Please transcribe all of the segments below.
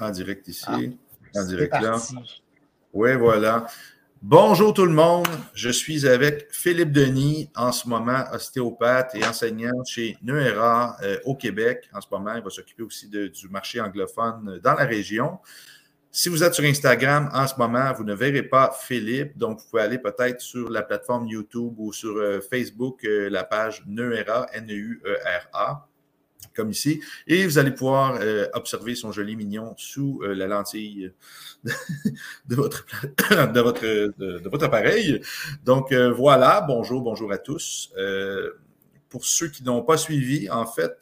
en direct ici, ah, en direct là. Oui, voilà. Bonjour tout le monde, je suis avec Philippe Denis, en ce moment ostéopathe et enseignant chez Nuera euh, au Québec. En ce moment, il va s'occuper aussi du marché anglophone dans la région. Si vous êtes sur Instagram en ce moment, vous ne verrez pas Philippe, donc vous pouvez aller peut-être sur la plateforme YouTube ou sur euh, Facebook, euh, la page Nuera, N-E-U-E-R-A comme ici, et vous allez pouvoir euh, observer son joli mignon sous euh, la lentille de, votre, de, votre, de, votre appareil. Donc euh, voilà, bonjour, bonjour à tous. pour ceux qui n'ont pas suivi, en fait,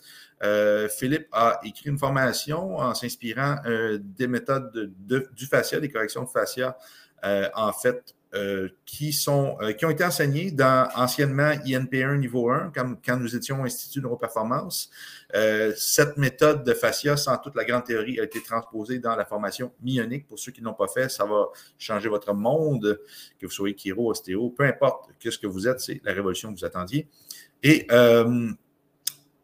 Philippe a écrit une formation en s'inspirant des méthodes du fascia, des corrections de fascia, en fait, euh, qui, sont, euh, qui ont été enseignés dans anciennement INP1 niveau 1, quand, nous étions au Institut Neuroperformance. Euh, cette méthode de fascia, sans toute la grande théorie, a été transposée dans la formation myonique. Pour ceux qui n'ont pas fait, ça va changer votre monde, que vous soyez chiro, ostéo, peu importe ce que vous êtes, c'est la révolution que vous attendiez. Et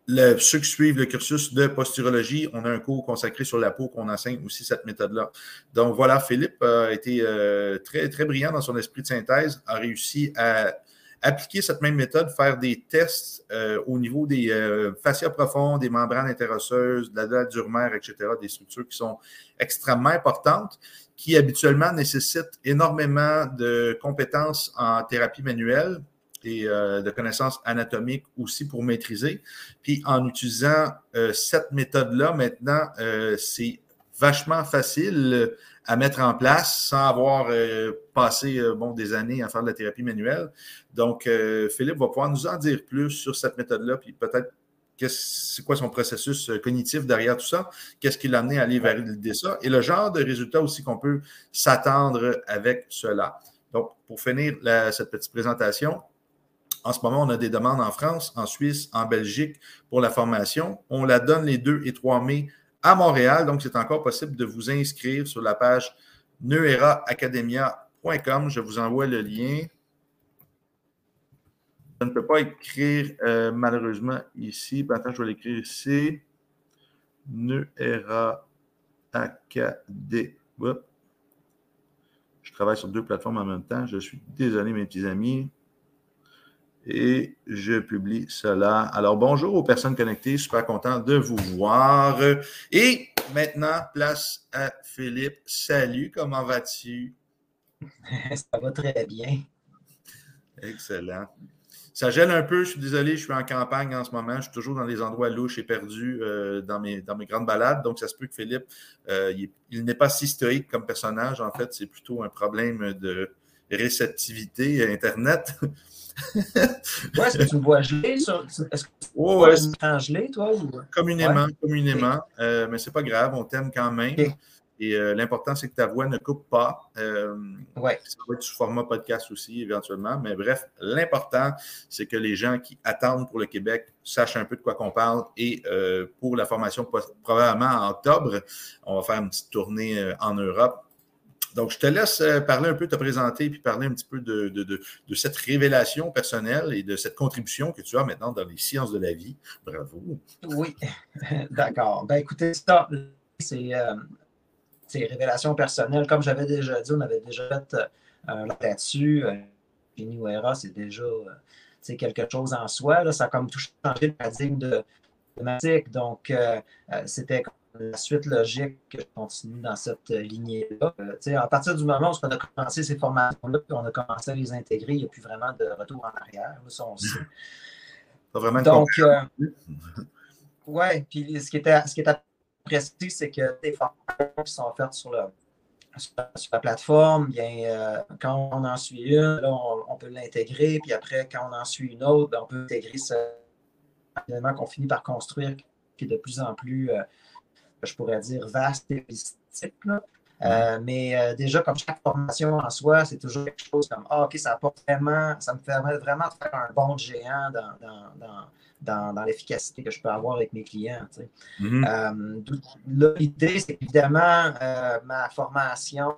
ceux qui suivent le cursus de posturologie, on a un cours consacré sur la peau qu'on enseigne aussi cette méthode-là. Donc voilà, Philippe a été euh, très, très brillant dans son esprit de synthèse, a réussi à appliquer cette même méthode, faire des tests euh, au niveau des euh, fascias profondes, des membranes interosseuses, de la dalle d'urmère, etc., des structures qui sont extrêmement importantes, qui habituellement nécessitent énormément de compétences en thérapie manuelle, et euh, de connaissances anatomiques aussi pour maîtriser. Puis en utilisant euh, cette méthode-là, maintenant, euh, c'est vachement facile à mettre en place sans avoir passé bon, des années à faire de la thérapie manuelle. Donc, Philippe va pouvoir nous en dire plus sur cette méthode-là, puis peut-être c'est quoi son processus cognitif derrière tout ça, qu'est-ce qui l'a amené à aller valider ça, et le genre de résultats aussi qu'on peut s'attendre avec cela. Donc, pour finir cette petite présentation, en ce moment, on a des demandes en France, en Suisse, en Belgique pour la formation. On la donne les 2 et 3 mai à Montréal. Donc, c'est encore possible de vous inscrire sur la page neueraacademia.com. Je vous envoie le lien. Je ne peux pas écrire euh, malheureusement ici. Ben, attends, je vais l'écrire ici. Neuera Je travaille sur deux plateformes en même temps. Je suis désolé, mes petits amis et je publie cela. Alors, bonjour aux personnes connectées, super content de vous voir. Et maintenant, place à Philippe. Salut, comment vas-tu? Ça va très bien. Excellent. Ça gèle un peu, je suis désolé, je suis en campagne en ce moment, je suis toujours dans des endroits louches et perdus euh, dans, mes, dans mes grandes balades, donc ça se peut que Philippe, euh, il n'est pas si stoïque comme personnage, en fait, c'est plutôt un problème de réceptivité Internet. ouais, est-ce que tu me vois gelé? Est-ce que tu oh, gelé, toi? Communément, communément. Euh, mais c'est pas grave, on t'aime quand même. Et euh, l'important, c'est que ta voix ne coupe pas. Euh, ouais. Ça va être sous format podcast aussi, éventuellement. Mais bref, l'important, c'est que les gens qui attendent pour le Québec sachent un peu de quoi qu'on parle. Et euh, pour la formation, probablement en octobre, on va faire une petite tournée en Europe donc, je te laisse euh, parler un peu, te présenter, puis parler un petit peu de, cette révélation personnelle et de cette contribution que tu as maintenant dans les sciences de la vie. Bravo. Oui, d'accord. Ben écoutez, ça, c'est euh, révélation personnelle. Comme j'avais déjà dit, on avait déjà fait euh, là-dessus. Euh, New Era, c'est déjà quelque chose en soi. Ça a comme tout changé le paradigme de thématique. Donc, c'était la suite logique que je continue dans cette euh, lignée-là. Euh, à partir du moment où on a commencé ces formations-là, on a commencé à les intégrer, il n'y a plus vraiment de retour en arrière. ça, on sait. Vraiment Donc, euh, oui, puis ce qui est, ce qui est apprécié, c'est que les formations qui sont faites sur, le, sur, la plateforme, bien, quand on en suit une, là, on, peut l'intégrer, puis après, quand on en suit une autre, on peut intégrer ce qu'on finit par construire, qui est de plus en plus je pourrais dire, vaste et holistique. Euh, mais euh, déjà, comme chaque formation en soi, c'est toujours quelque chose comme Ah, OK, ça apporte vraiment, ça me permet vraiment de faire un bon géant dans, l'efficacité que je peux avoir avec mes clients. Mm-hmm. Euh, l'idée, c'est qu'évidemment, ma formation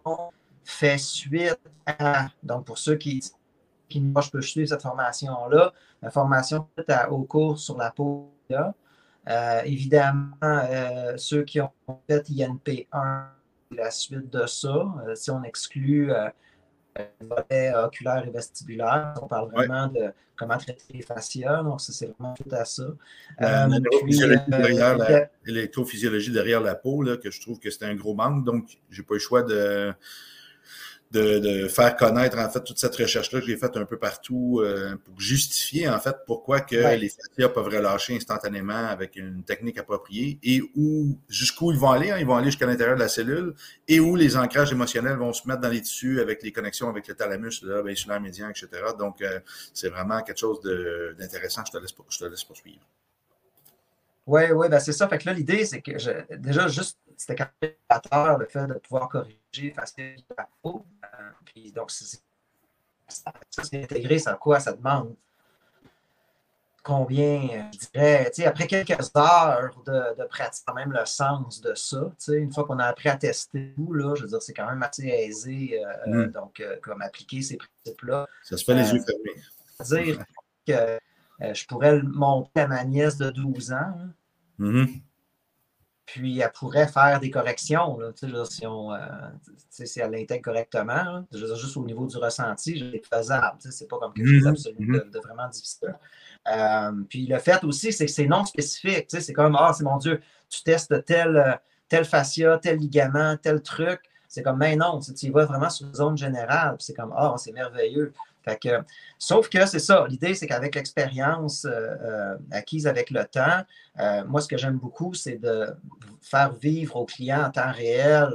fait suite à. Donc, pour ceux qui, qui moi, je peux suivre cette formation-là, la formation fait au cours sur la peau évidemment, ceux qui ont fait INP1, la suite de ça, si on exclut le volet oculaire et vestibulaire, on parle vraiment de comment traiter les fascias, donc ça, c'est vraiment tout à ça. L'électrophysiologie derrière la peau, là, que je trouve que c'est un gros manque, donc j'ai pas le choix de de, faire connaître en fait toute cette recherche-là que j'ai faite un peu partout euh, pour justifier en fait pourquoi que les fascias peuvent relâcher instantanément avec une technique appropriée et où jusqu'où ils vont aller, hein, ils vont aller jusqu'à l'intérieur de la cellule et où les ancrages émotionnels vont se mettre dans les tissus avec les connexions avec le thalamus, le lobe insulaire médian, etc. Donc euh, c'est vraiment quelque chose d'intéressant. Je te laisse, je te laisse poursuivre. Oui, oui, ben c'est ça. Fait que là, l'idée, c'est que je, déjà, juste, c'était calculateur, le fait de pouvoir corriger facilement la peau. Euh, puis donc, ça, c'est intégré, ça quoi? Ça demande? Combien, euh, je dirais, tu sais, après quelques heures de, de, pratique, quand même le sens de ça, tu sais, une fois qu'on a appris à tester tout, là, je veux dire, c'est quand même assez aisé, euh, mm. donc, comme appliquer ces principes-là. Ça se fait les yeux fermés. dire que euh, je pourrais le montrer à ma nièce de 12 ans. Mm-hmm. Puis elle pourrait faire des corrections, là, si, on, euh, si elle l'intègre correctement. juste au niveau du ressenti, c'est faisable. C'est pas comme quelque chose mm-hmm. Mm-hmm. de, vraiment difficile. Euh, puis le fait aussi, c'est que c'est non spécifique. C'est comme Ah, c'est mon Dieu, tu testes tel, tel fascia, tel ligament, tel truc. C'est comme, mais non, tu y vas vraiment sur une zone générale. C'est comme, ah, c'est merveilleux sauf que c'est ça, l'idée, c'est qu'avec l'expérience euh, euh, acquise avec le temps, euh, moi, ce que j'aime beaucoup, c'est de faire vivre aux clients en temps réel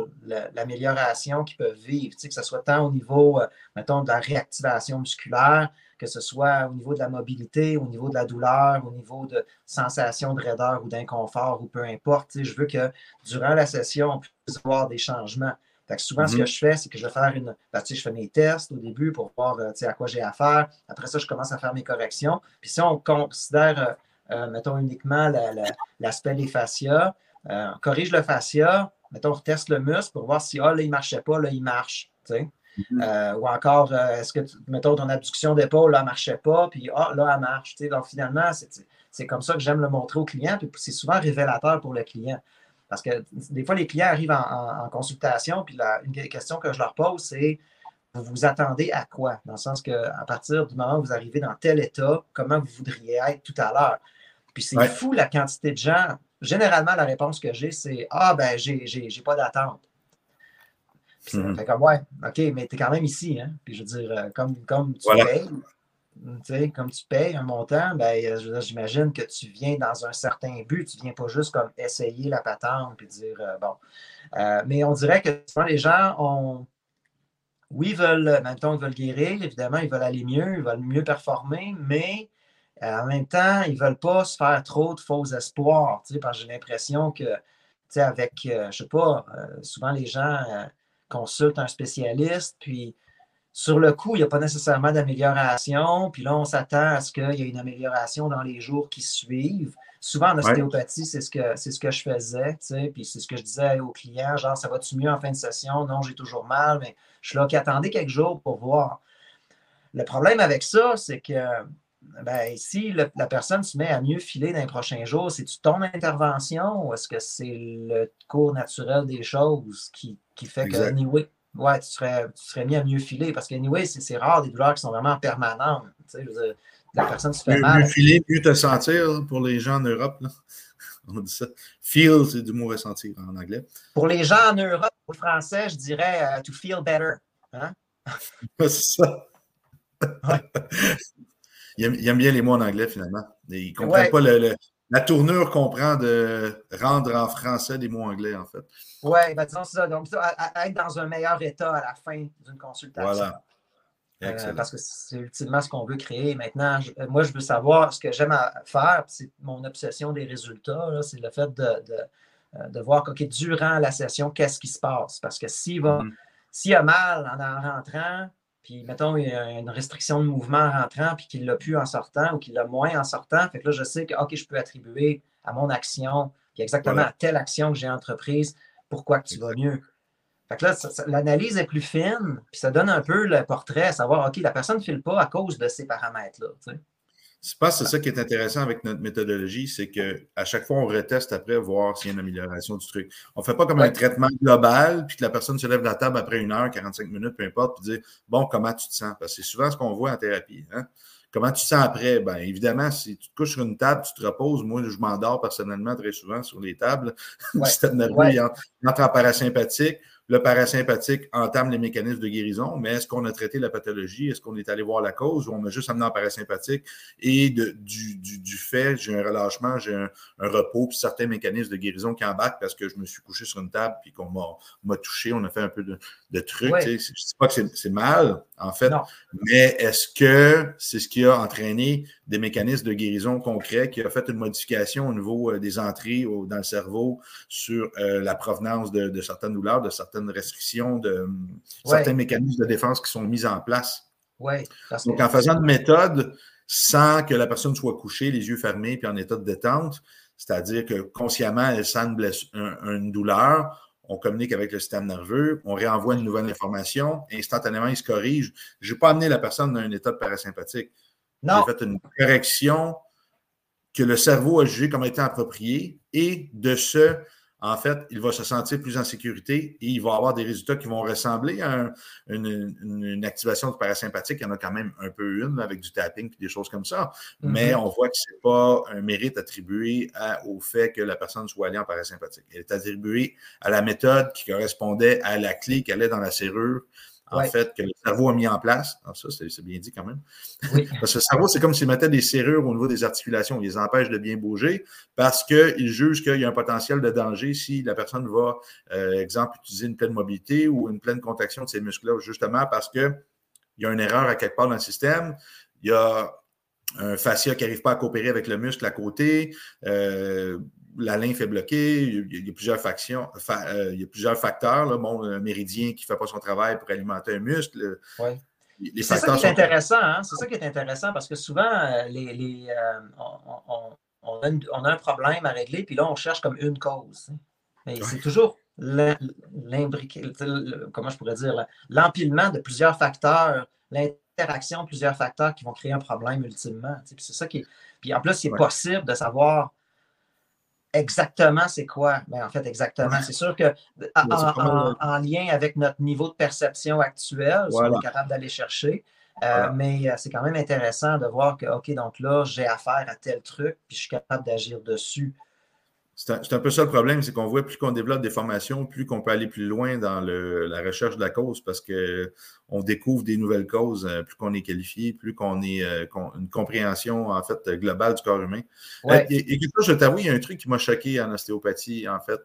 l'amélioration qu'ils peuvent vivre, que ce soit tant au niveau, mettons, de la réactivation musculaire, que ce soit au niveau de la mobilité, au niveau de la douleur, au niveau de sensation de raideur ou d'inconfort ou peu importe. Je veux que durant la session, on puisse voir des changements souvent, ce que mhm. je fais, c'est que je vais faire une. Ben, je fais mes tests au début pour voir euh, à quoi j'ai affaire. Après ça, je commence à faire mes corrections. Puis si on considère, euh, euh, mettons, uniquement l'aspect des fascias, on corrige le fascia, mettons, on teste le muscle pour voir si ah, là, il ne marchait pas, là, il marche. Mhm. ou encore, est-ce que, mettons, ton abduction d'épaule, là, ne marchait pas, puis ah, là, elle marche. Donc, finalement, c'est comme ça que j'aime le montrer au client, puis c'est souvent révélateur pour le client. Parce que des fois, les clients arrivent en, consultation, puis la, une question que je leur pose, c'est vous vous attendez à quoi? Dans le sens qu'à partir du moment où vous arrivez dans tel état, comment vous voudriez être tout à l'heure? Puis c'est fou la quantité de gens. Généralement, la réponse que j'ai, c'est Ah, ben, j'ai pas d'attente. Puis ça mm-hmm. fait comme Ouais, OK, mais tu es quand même ici. Hein? Puis je veux dire, euh, comme, comme tu payes, comme tu payes un montant, ben, j'imagine que tu viens dans un certain but. Tu ne viens pas juste comme essayer la patente puis dire euh, bon. Euh, mais on dirait que souvent les gens ont. Oui, ils veulent, même ils veulent guérir, évidemment, ils veulent aller mieux, ils veulent mieux performer, mais euh, en même temps, ils ne veulent pas se faire trop de faux espoirs. Parce que j'ai l'impression que, avec, je ne sais pas, souvent les gens consultent un spécialiste, puis sur le coup, il n'y a pas nécessairement d'amélioration. Puis là, on s'attend à ce qu'il y ait une amélioration dans les jours qui suivent. Souvent, en ostéopathie, c'est ce que c'est ce que je faisais, puis c'est ce que je disais aux clients, genre, ça va-tu mieux en fin de session? Non, j'ai toujours mal, mais je suis là, qui attendez quelques jours pour voir. Le problème avec ça, c'est que ben, si la personne se met à mieux filer dans les prochains jours, c'est-tu ton intervention ou est-ce que c'est le cours naturel des choses qui, fait que, anyway, ouais, tu serais, tu serais mis à mieux filer parce que, anyway, c'est rare des douleurs qui sont vraiment permanentes. Tu sais, la personne se fait mal. Mieux filer, mieux te sentir pour les gens en Europe. Là. On dit ça. Feel, c'est du mot ressentir en anglais. Pour les gens en Europe, au français, je dirais euh, to feel better. Hein? c'est ça. il, aime, bien les mots en anglais, finalement. Il ne comprend pas le, la tournure qu'on prend de rendre en français des mots anglais, en fait. Oui, ben disons ça. Donc, être dans un meilleur état à la fin d'une consultation. Voilà. Euh, parce que c'est ultimement ce qu'on veut créer. Maintenant, euh, moi, je veux savoir ce que j'aime faire, c'est mon obsession des résultats, c'est le fait de, euh, de, voir, OK, durant la session, qu'est-ce qui se passe? Parce que s'il va, mm-hmm. s'il a mal en rentrant, puis, mettons, il y a une restriction de mouvement en rentrant, puis qu'il l'a plus en sortant ou qu'il l'a moins en sortant. Fait que là, je sais que, OK, je peux attribuer à mon action, puis exactement à telle action que j'ai entreprise, pourquoi que tu vas mieux. Fait que là, l'analyse est plus fine, puis ça donne un peu le portrait, à savoir, OK, la personne ne file pas à cause de ces paramètres-là. Je pense que c'est ça qui est intéressant avec notre méthodologie, c'est qu'à chaque fois, on reteste après voir s'il y a une amélioration du truc. On ne fait pas comme un traitement global, puis que la personne se lève de la table après une heure, 45 minutes, peu importe, puis dire Bon, comment tu te sens? Parce que c'est souvent ce qu'on voit en thérapie. Hein. Comment tu te sens après? Bien, évidemment, si tu te couches sur une table, tu te reposes. Moi, je m'endors personnellement très souvent sur les tables. Le système nerveux, il entre en parasympathique. Le parasympathique entame les mécanismes de guérison, mais est-ce qu'on a traité la pathologie? Est-ce qu'on est allé voir la cause ou on a juste amené en parasympathique? Et du, fait, j'ai un relâchement, j'ai un, repos, puis certains mécanismes de guérison qui embarquent parce que je me suis couché sur une table puis qu'on m'a touché, on a fait un peu de, trucs. Je ne dis pas que c'est mal, en fait, mais est-ce que c'est ce qui a entraîné des mécanismes de guérison concrets, qui a fait une modification au niveau euh, des entrées dans le cerveau sur euh, la provenance de, de certaines douleurs, de certaines restrictions, de certains mécanismes de défense qui sont mis en place. Ouais, Donc, en faisant une méthode sans que la personne soit couchée, les yeux fermés, puis en état de détente, c'est-à-dire que consciemment, elle sent une, douleur, on communique avec le système nerveux, on réenvoie une nouvelle information, instantanément, il se corrige. Je n'ai pas amené la personne dans un état de parasympathique. J'ai fait une correction que le cerveau a jugé comme étant appropriée et de ce, en fait, il va se sentir plus en sécurité et il va avoir des résultats qui vont ressembler à une, activation du parasympathique. Il y en a quand même un peu une avec du tapping et des choses comme ça. Mais mm-hmm. on voit que ce n'est pas un mérite attribué au fait que la personne soit allée en parasympathique. Elle est attribuée à la méthode qui correspondait à la clé qui allait dans la serrure en fait, que le cerveau a mis en place. Ah, ça, c'est bien dit quand même. parce que le cerveau, c'est comme s'il mettait des serrures au niveau des articulations. Il les empêche de bien bouger parce qu'il juge qu'il y a un potentiel de danger si la personne va, euh, exemple, utiliser une pleine mobilité ou une pleine contraction de ses muscles-là, justement parce qu'il y a une erreur à quelque part dans le système. Il y a un fascia qui n'arrive pas à coopérer avec le muscle à côté. Euh, la lymphe est bloquée, il y a, plusieurs factions, euh, il y a plusieurs facteurs. Là. Bon, un méridien qui ne fait pas son travail pour alimenter un muscle. C'est ça qui est intéressant, hein? c'est ça qui est intéressant parce que souvent, euh, les, euh, on, a un problème à régler, puis là, on cherche comme une cause. Mais c'est toujours l'imbriqué, comment je pourrais dire, l'empilement de plusieurs facteurs, l'interaction de plusieurs facteurs qui vont créer un problème ultimement. C'est ça qui Puis en plus, il est possible de savoir exactement c'est quoi? Mais ben, en fait, exactement. C'est sûr que en, lien avec notre niveau de perception actuel, on est capable d'aller chercher. Euh, mais euh, c'est quand même intéressant de voir que, OK, donc là, j'ai affaire à tel truc, puis je suis capable d'agir dessus. C'est un, peu ça le problème, c'est qu'on voit plus qu'on développe des formations, plus qu'on peut aller plus loin dans la recherche de la cause parce qu'on découvre des nouvelles causes, euh, plus qu'on est qualifié, plus qu'on est euh, une compréhension en fait globale du corps humain. Euh, et, je t'avoue, il y a un truc qui m'a choqué en ostéopathie. En fait,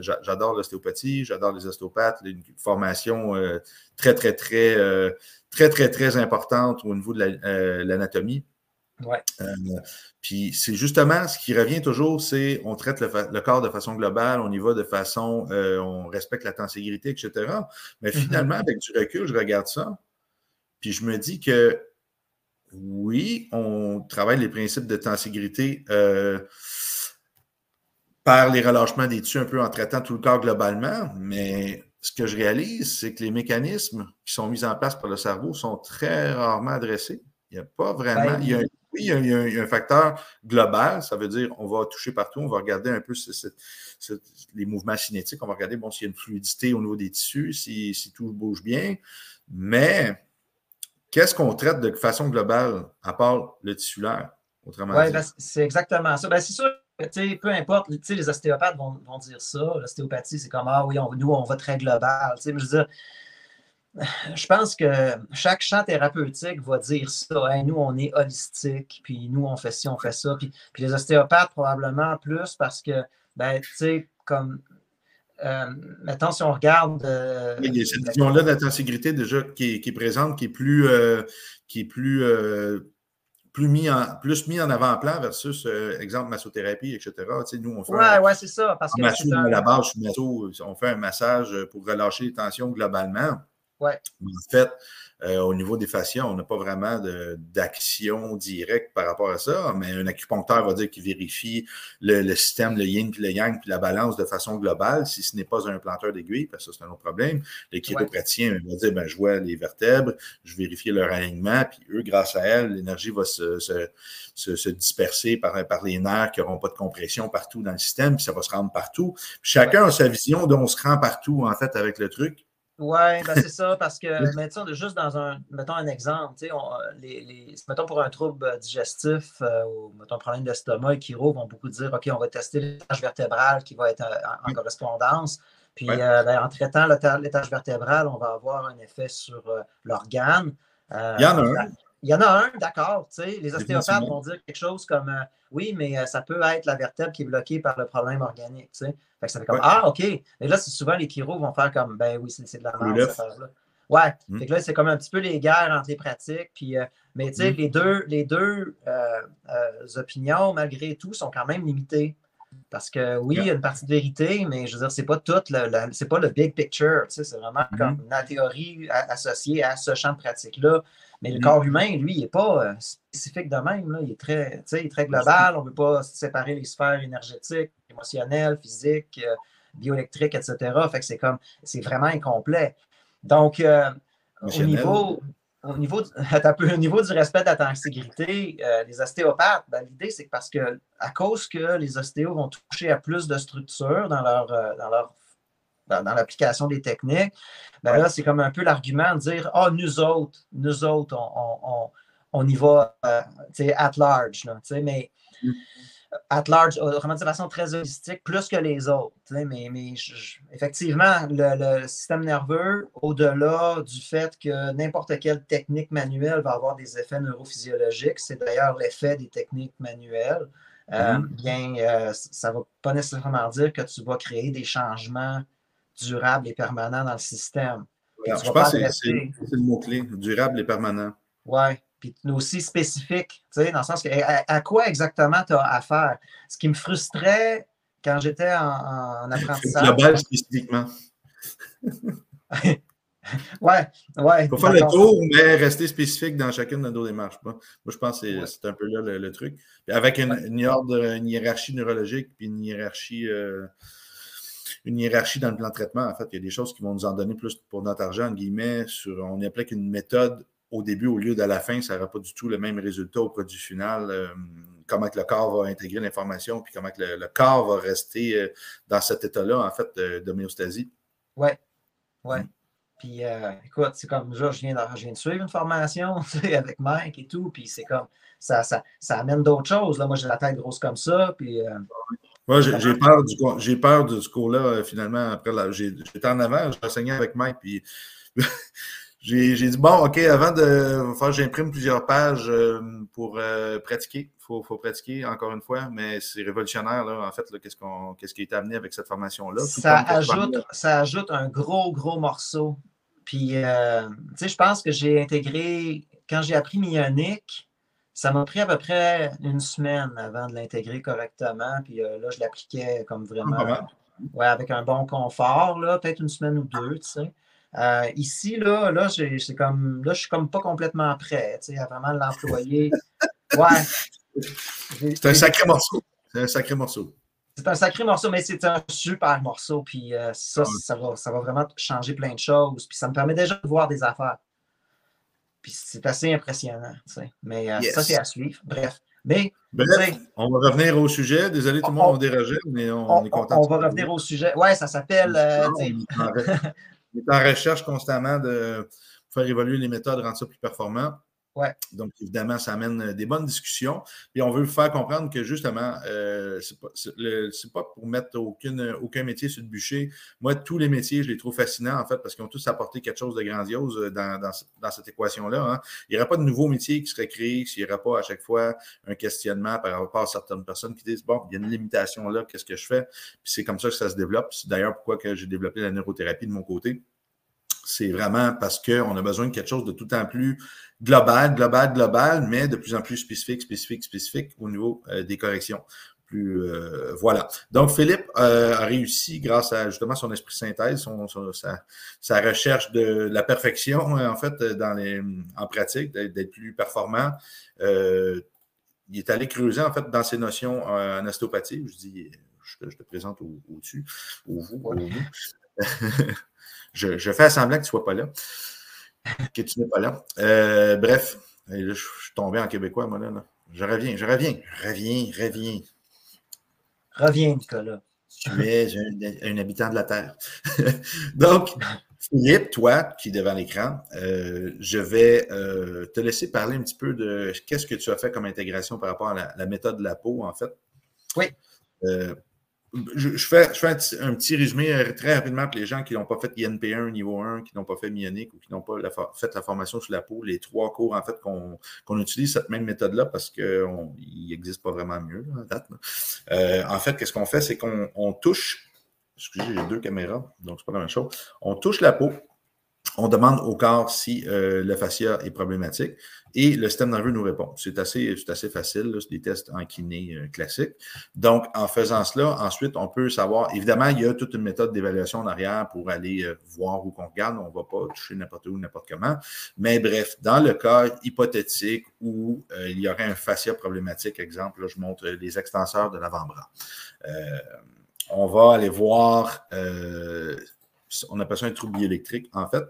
j'adore l'ostéopathie, j'adore les ostéopathes, une formation très, très, très, très, très, très importante au niveau de l'anatomie. Euh, puis c'est justement ce qui revient toujours, c'est on traite le, corps de façon globale, on y va de façon, euh, on respecte la tenségrité, etc. Mais mm-hmm. finalement, avec du recul, je regarde ça, puis je me dis que oui, on travaille les principes de tenségrité euh, par les relâchements des tissus un peu en traitant tout le corps globalement, mais ce que je réalise, c'est que les mécanismes qui sont mis en place par le cerveau sont très rarement adressés. Il n'y a pas vraiment. Ben, il y a un oui, il y, a, un facteur global, ça veut dire on va toucher partout, on va regarder un peu les mouvements cinétiques, on va regarder bon, s'il y a une fluidité au niveau des tissus, si, tout bouge bien, mais qu'est-ce qu'on traite de façon globale, à part le tissulaire, autrement Oui, ben, c'est exactement ça. Ben, c'est sûr que peu importe, les ostéopathes vont, dire ça, l'ostéopathie, c'est comme Ah oui, nous, on va très global. Je veux dire, je pense que chaque champ thérapeutique va dire ça. nous, on est holistique, puis nous, on fait ci, on fait ça. Puis, les ostéopathes, probablement plus parce que, ben, tu sais, comme. Euh, maintenant, si on regarde. Euh, il y a cette vision-là d'intenségrité déjà qui est, présente, qui est plus. Euh, qui est plus plus mis en, plus mis en avant-plan versus, exemple, massothérapie, etc. Tu sais, nous, on fait. Ouais, ouais, c'est ça. Parce que. à la base, on fait un massage pour relâcher les tensions globalement. Ouais. En fait, euh, au niveau des fascias, on n'a pas vraiment d'action directe par rapport à ça, mais un acupuncteur va dire qu'il vérifie le, système, le yin, puis le yang, puis la balance de façon globale, si ce n'est pas un planteur d'aiguille, parce que c'est un autre problème. Le chiropraticien va dire, ben, je vois les vertèbres, je vérifie leur alignement, puis eux, grâce à elles, l'énergie va se, se, disperser par, par les nerfs qui n'auront pas de compression partout dans le système, puis ça va se rendre partout. chacun a sa vision dont on se rend partout, en fait, avec le truc. Oui, ben c'est ça, parce que, mettons, juste dans un, mettons un exemple, les, les, mettons pour un trouble digestif euh, ou mettons un problème d'estomac, les chiro vont beaucoup dire, OK, on va tester l'étage vertébral qui va être euh, en, correspondance. Puis euh, ben, en traitant l'étage vertébral, on va avoir un effet sur l'organe. Il y en a un. Il y en a un, d'accord. Les ostéopathes vont dire quelque chose comme oui, mais ça peut être la vertèbre qui est bloquée par le problème organique. Fait que ça fait comme Ah, OK. Et là, c'est souvent les chiro vont faire comme Ben oui, c'est de la merde, cette affaire-là. Ouais. Hmm. Fait que là, c'est comme un petit peu les guerres entre les pratiques. Puis, euh, mais tu sais, hmm. les deux, les deux euh, euh, opinions, malgré tout, sont quand même limitées. Parce que oui, il y a une partie de vérité, mais je veux dire, c'est pas tout le, c'est pas le big picture. C'est vraiment hmm. comme la théorie associée à ce champ de pratique-là. Mais le corps humain, lui, il n'est pas spécifique de même. Là. Il, est très, il est très global. On ne veut pas séparer les sphères énergétiques émotionnel, physique, euh, bioélectrique, etc. Fait que c'est comme, c'est vraiment incomplet. Donc, euh, au niveau, au niveau, au niveau du respect de la intégrité, euh, les ostéopathes, ben, l'idée, c'est que parce que, à cause que les ostéos vont toucher à plus de structures dans leur, dans leur dans, l'application des techniques, ben là, c'est comme un peu l'argument de dire Ah, oh, nous autres, nous autres, on, on, on y va at large. Là, mais mm at large, vraiment de façon très holistique, plus que les autres. Mais, mais effectivement, le, système nerveux, au-delà du fait que n'importe quelle technique manuelle va avoir des effets neurophysiologiques, c'est d'ailleurs l'effet des techniques manuelles, euh, mm-hmm. bien, euh, ça ne va pas nécessairement dire que tu vas créer des changements durables et permanents dans le système. je pense que c'est le mot-clé, durable et permanent. Oui, puis aussi spécifique, tu sais, dans le sens que à, quoi exactement tu as affaire? Ce qui me frustrait quand j'étais en, en apprentissage. Global spécifiquement. ouais, ouais. Il faut faire le tour, mais rester spécifique dans chacune de nos démarches. Moi, je pense que c'est un peu là le, truc. avec une, ordre, une, hiérarchie neurologique, puis une hiérarchie. Euh, une hiérarchie dans le plan de traitement. En fait, il y a des choses qui vont nous en donner plus pour notre argent, en guillemets, sur, on applique une méthode au début au lieu de la fin, ça n'aura pas du tout le même résultat au produit final. Euh, comment que le corps va intégrer l'information, puis comment que le, corps va rester euh, dans cet état-là, en fait, d'homéostasie. Oui, oui. Mm. Puis, euh, écoute, c'est comme, je viens, de, je viens de suivre une formation avec Mike et tout, puis c'est comme, ça, ça, ça amène d'autres choses. Là. Moi, j'ai la tête grosse comme ça, puis... Moi, j'ai peur du, j'ai peur de ce cours-là, finalement. Après, j'étais en avant, j'enseignais avec Mike, puis j'ai dit, bon, OK, avant de faire, j'imprime plusieurs pages euh, pour euh, pratiquer. Il faut, faut, pratiquer, encore une fois, mais c'est révolutionnaire, là, en fait, qu'est-ce qu'on qu'est-ce qui est amené avec cette formation-là. Ça ajoute, ça ajoute un gros, gros morceau. Puis, euh, tu sais, je pense que j'ai intégré, quand j'ai appris Mionic, ça m'a pris à peu près une semaine avant de l'intégrer correctement. Puis là, je l'appliquais comme vraiment. Ouais, avec un bon confort, là, peut-être une semaine ou deux, tu sais. Euh, ici, là, là, c'est comme, là, je suis comme pas complètement prêt à vraiment l'employer. Ouais. C'est un sacré morceau. C'est un sacré morceau. C'est un sacré morceau, mais c'est un super morceau. Puis euh, ça, ça va, ça va vraiment changer plein de choses. Puis ça me permet déjà de voir des affaires. Puis c'est assez impressionnant. Mais euh, ça, c'est à suivre. Bref. Mais, on va revenir au sujet. Désolé, tout le monde a dérangé, mais on, est content. On, va revenir au sujet. Ouais, ça s'appelle. On est en recherche constamment de faire évoluer les méthodes, rendre ça plus performant. Ouais. Donc, évidemment, ça amène des bonnes discussions. Et on veut faire comprendre que justement, euh, ce n'est pas, pour mettre aucune, aucun métier sur le bûcher. Moi, tous les métiers, je les trouve fascinants, en fait, parce qu'ils ont tous apporté quelque chose de grandiose euh, dans, cette équation-là. Hein. Il n'y aurait pas de nouveaux métiers qui seraient créés s'il n'y aurait pas à chaque fois un questionnement par rapport à certaines personnes qui disent Bon, il y a une limitation là, qu'est-ce que je fais? Puis c'est comme ça que ça se développe. C'est d'ailleurs pourquoi que j'ai développé la neurothérapie de mon côté c'est vraiment parce qu'on a besoin de quelque chose de tout en plus global, global, global, mais de plus en plus spécifique, spécifique, spécifique au niveau euh, des corrections. plus voilà. Donc, Philippe a réussi grâce à justement son esprit synthèse, son, sa, recherche de la perfection, en fait, dans les, en pratique, d'être plus performant. il est allé creuser, en fait, dans ses notions en ostéopathie. Je dis, je, te présente au-dessus, au, vous, au vous. je, je, fais semblant que tu ne sois pas là, que tu n'es pas là. Euh, bref, je, suis tombé en québécois, moi, là. Je reviens, je reviens, reviens, reviens. Reviens, Nicolas. Tu es un, habitant de la Terre. Donc, Philippe, toi qui es devant l'écran, euh, je vais euh, te laisser parler un petit peu de qu'est-ce que tu as fait comme intégration par rapport à la, méthode de la peau, en fait. Oui je, fais, un, petit résumé euh, très rapidement pour les gens qui n'ont pas fait INP1 niveau 1, qui n'ont pas fait Mionic ou qui n'ont pas fait la formation sur la peau. Les trois cours, en fait, qu'on utilise cette même méthode-là parce qu'il n'existe pas vraiment mieux en date. Euh, en fait, qu'est-ce qu'on fait? C'est qu'on touche, excusez, j'ai deux caméras, donc c'est pas la même chose. On touche la peau, on demande au corps si euh, le fascia est problématique et le système nerveux nous répond. C'est assez, assez facile, c'est des tests en kiné euh, classiques. Donc, en faisant cela, ensuite, on peut savoir, évidemment, il y a toute une méthode d'évaluation en arrière pour aller euh, voir où qu'on regarde. On ne va pas toucher n'importe où, n'importe comment. Mais bref, dans le cas hypothétique où il y aurait un fascia problématique, exemple, là, je montre les extenseurs de l'avant-bras. on va aller voir, on appelle ça un trouble bioélectrique, en fait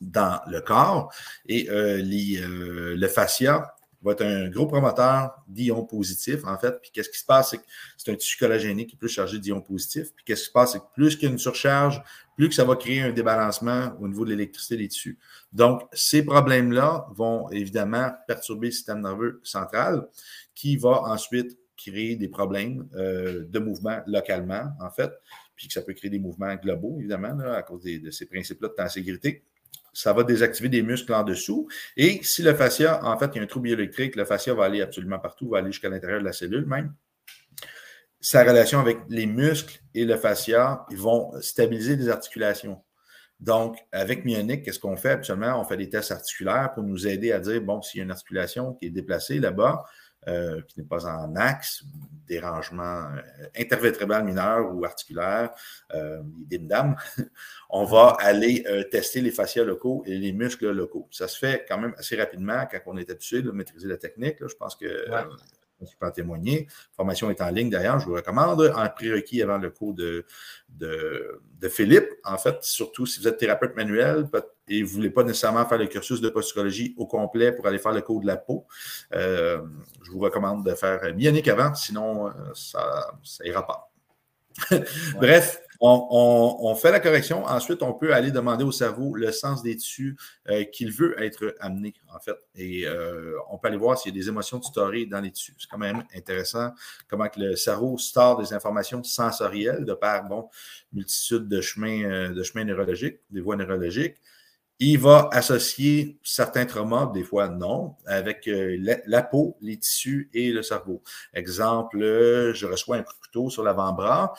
dans le corps. Et euh, euh, le fascia va être un gros promoteur d'ions positifs, en fait. Puis qu'est-ce qui se passe, c'est que c'est un tissu collagénique qui est plus chargé d'ions positifs. Puis qu'est-ce qui se passe, c'est que plus qu'il y a une surcharge, plus que ça va créer un débalancement au niveau de l'électricité des tissus. Donc, ces problèmes-là vont évidemment perturber le système nerveux central qui va ensuite créer des problèmes euh, de mouvement localement, en fait, puis que ça peut créer des mouvements globaux, évidemment, à cause de ces principes-là de tenségrité ça va désactiver des muscles en dessous. Et si le fascia, en fait, il y a un trou bioélectrique, le fascia va aller absolument partout, va aller jusqu'à l'intérieur de la cellule même. Sa relation avec les muscles et le fascia, ils vont stabiliser les articulations. Donc, avec Myonic, qu'est-ce qu'on fait? Absolument, On fait des tests articulaires pour nous aider à dire, bon, s'il y a une articulation qui est déplacée là-bas, euh, qui n'est pas en axe, dérangement euh, intervertébral mineur ou articulaire, euh, dame, on va aller euh, tester les fascias locaux et les muscles locaux. Ça se fait quand même assez rapidement quand on est habitué de maîtriser la technique. je pense que je peux en témoigner. La formation est en ligne d'ailleurs, je vous recommande. En prérequis avant le cours de, de, Philippe, en fait, surtout si vous êtes thérapeute manuel et vous ne voulez pas nécessairement faire le cursus de posturologie au complet pour aller faire le cours de la peau, euh, je vous recommande de faire Mionique avant, sinon euh, ça n'ira pas. Bref, on, fait la correction. Ensuite, on peut aller demander au cerveau le sens des tissus euh, qu'il veut être amené, en fait. Et euh, on peut aller voir s'il y a des émotions tutorées dans les tissus. C'est quand même intéressant comment que le cerveau store des informations sensorielles de par, bon, multitude de chemins, euh, de chemins neurologiques, des voies neurologiques. Il va associer certains traumas, des fois non, avec la, peau, les tissus et le cerveau. Exemple, je reçois un coup de couteau sur l'avant-bras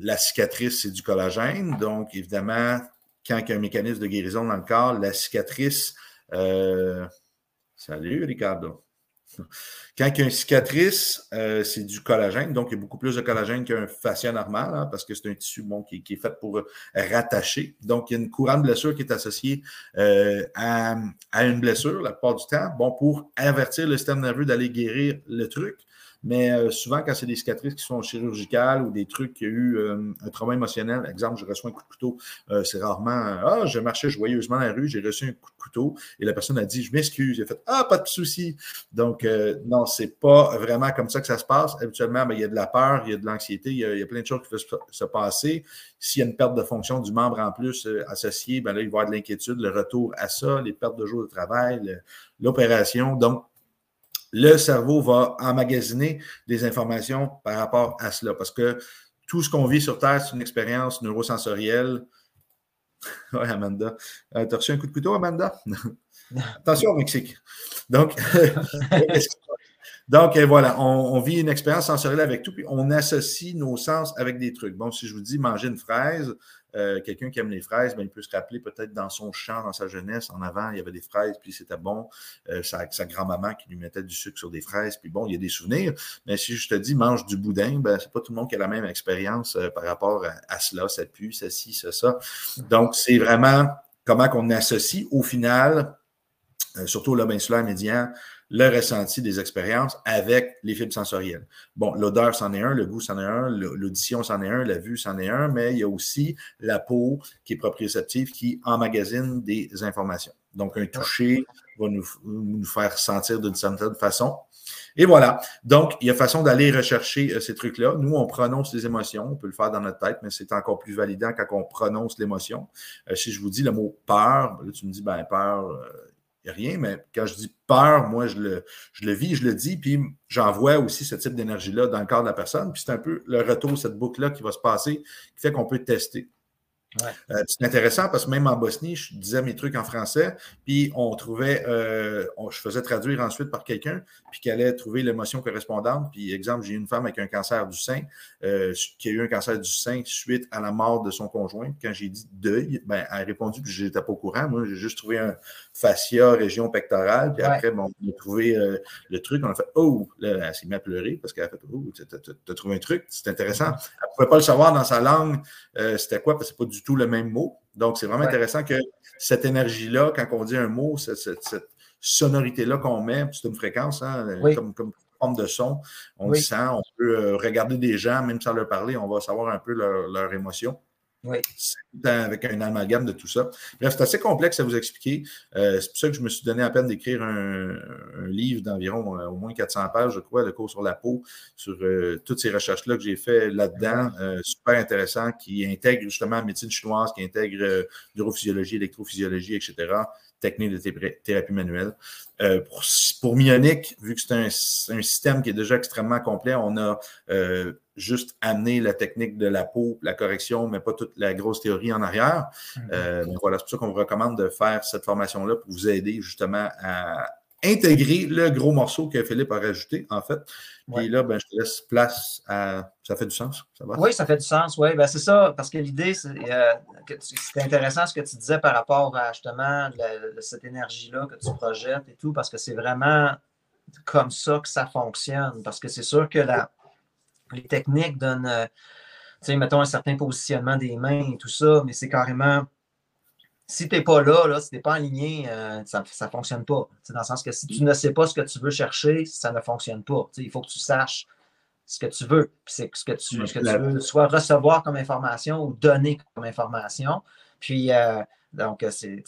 la cicatrice, c'est du collagène. Donc, évidemment, quand il y a un mécanisme de guérison dans le corps, la cicatrice. Euh, salut, Ricardo. Quand il y a une cicatrice, euh, c'est du collagène, donc il y a beaucoup plus de collagène qu'un fascia normal, hein, parce que c'est un tissu bon, qui, est fait pour rattacher. Donc, il y a une courante blessure qui est associée euh, à, une blessure la plupart du temps, bon, pour avertir le système nerveux d'aller guérir le truc. Mais euh, souvent, quand c'est des cicatrices qui sont chirurgicales ou des trucs qui ont eu euh, un trauma émotionnel, exemple, je reçois un coup de couteau, euh, c'est rarement Ah, je marchais joyeusement dans la rue, j'ai reçu un coup de couteau et la personne a dit Je m'excuse. J'ai fait Ah, pas de souci. Donc, non, c'est pas vraiment comme ça que ça se passe. Habituellement, ben, il y a de la peur, il y a de l'anxiété, il, y a plein de choses qui peuvent se, passer. S'il y a une perte de fonction du membre en plus associée, ben là, il va y avoir de l'inquiétude, le retour à ça, les pertes de jours de travail, l'opération. Donc, le cerveau va emmagasiner des informations par rapport à cela. Parce que tout ce qu'on vit sur Terre, c'est une expérience neurosensorielle. oui, Amanda. Euh, T'as reçu un coup de couteau, Amanda? Attention au Mexique. Donc, Donc, voilà, on, vit une expérience sensorielle avec tout, puis on associe nos sens avec des trucs. Bon, si je vous dis manger une fraise, euh, quelqu'un qui aime les fraises, ben, il peut se rappeler peut-être dans son champ, dans sa jeunesse, en avant, il y avait des fraises, puis c'était bon. Euh, sa, grand-maman qui lui mettait du sucre sur des fraises, puis bon, il y a des souvenirs. Mais si je te dis mange du boudin, ben, c'est pas tout le monde qui a la même expérience euh, par rapport à, cela, ça pue, ça ci, ça, ça. Donc, c'est vraiment comment qu'on associe au final, surtout au lobe insulaire médian, le ressenti des expériences avec les fibres sensorielles. Bon, l'odeur, c'en est un, le goût, c'en est un, l'audition, c'en est un, la vue, c'en est un, mais il y a aussi la peau qui est proprioceptive, qui emmagasine des informations. Donc, un toucher va nous, nous faire sentir d'une certaine façon. Et voilà. Donc, il y a façon d'aller rechercher euh, ces trucs-là. Nous, on prononce les émotions. On peut le faire dans notre tête, mais c'est encore plus validant quand on prononce l'émotion. Euh, si je vous dis le mot peur, là, tu me dis, ben, peur, euh, n'y a rien, mais quand je dis peur, moi, je le, je le vis, je le dis, puis j'envoie aussi ce type d'énergie-là dans le corps de la personne. Puis c'est un peu le retour, cette boucle-là qui va se passer, qui fait qu'on peut tester. Euh, c'est intéressant parce que même en Bosnie, je disais mes trucs en français, puis on trouvait, euh, je faisais traduire ensuite par quelqu'un, puis qui allait trouver l'émotion correspondante. Puis, exemple, j'ai une femme avec un cancer du sein, euh, qui a eu un cancer du sein suite à la mort de son conjoint. Quand j'ai dit deuil, ben, elle a répondu, puis je n'étais pas au courant. Moi, j'ai juste trouvé un fascia, région pectorale, puis après, bon, on a trouvé le truc, on a fait Oh, là, elle s'est mise à pleurer parce qu'elle a fait Oh, tu as, trouvé un truc, c'est intéressant. Elle ne pouvait pas le savoir dans sa langue, c'était quoi, parce que c'est pas du tout le même mot. Donc, c'est vraiment intéressant que cette énergie-là, quand on dit un mot, cette, sonorité-là qu'on met, c'est une fréquence, hein, comme, comme, forme de son, on le sent, on peut euh, regarder des gens, même sans leur parler, on va savoir un peu leur, leur émotion. Oui. Avec un amalgame de tout ça. Bref, c'est assez complexe à vous expliquer. Euh, c'est pour ça que je me suis donné à peine d'écrire un, livre d'environ euh, au moins 400 pages, je crois, le cours sur la peau, sur euh, toutes ces recherches-là que j'ai fait là-dedans. super intéressant, qui intègre justement la médecine chinoise, qui intègre neurophysiologie, électrophysiologie, etc technique de thérapie manuelle. Euh, pour, pour Myonic, vu que c'est un, système qui est déjà extrêmement complet, on a euh, juste amené la technique de la peau, la correction, mais pas toute la grosse théorie en arrière. Mm-hmm. Euh, voilà, c'est pour ça qu'on vous recommande de faire cette formation-là pour vous aider justement à intégrer le gros morceau que Philippe a rajouté, en fait. Puis là, ben, je te laisse place à. Ça fait du sens? Ça va? Oui, ça fait du sens, oui. Ben, c'est ça, parce que l'idée, c'est euh, c'était intéressant ce que tu disais par rapport à justement cette énergie-là que tu projettes et tout, parce que c'est vraiment comme ça que ça fonctionne. Parce que c'est sûr que la, les techniques donnent, euh, tu sais, mettons un certain positionnement des mains et tout ça, mais c'est carrément si tu n'es pas là, là, si tu n'es pas aligné, euh, ça ne fonctionne pas. dans le sens que si tu ne sais pas ce que tu veux chercher, ça ne fonctionne pas. il faut que tu saches ce que tu veux. C'est ce que tu, veux soit recevoir comme information ou donner comme information. Puis, euh, donc, c'est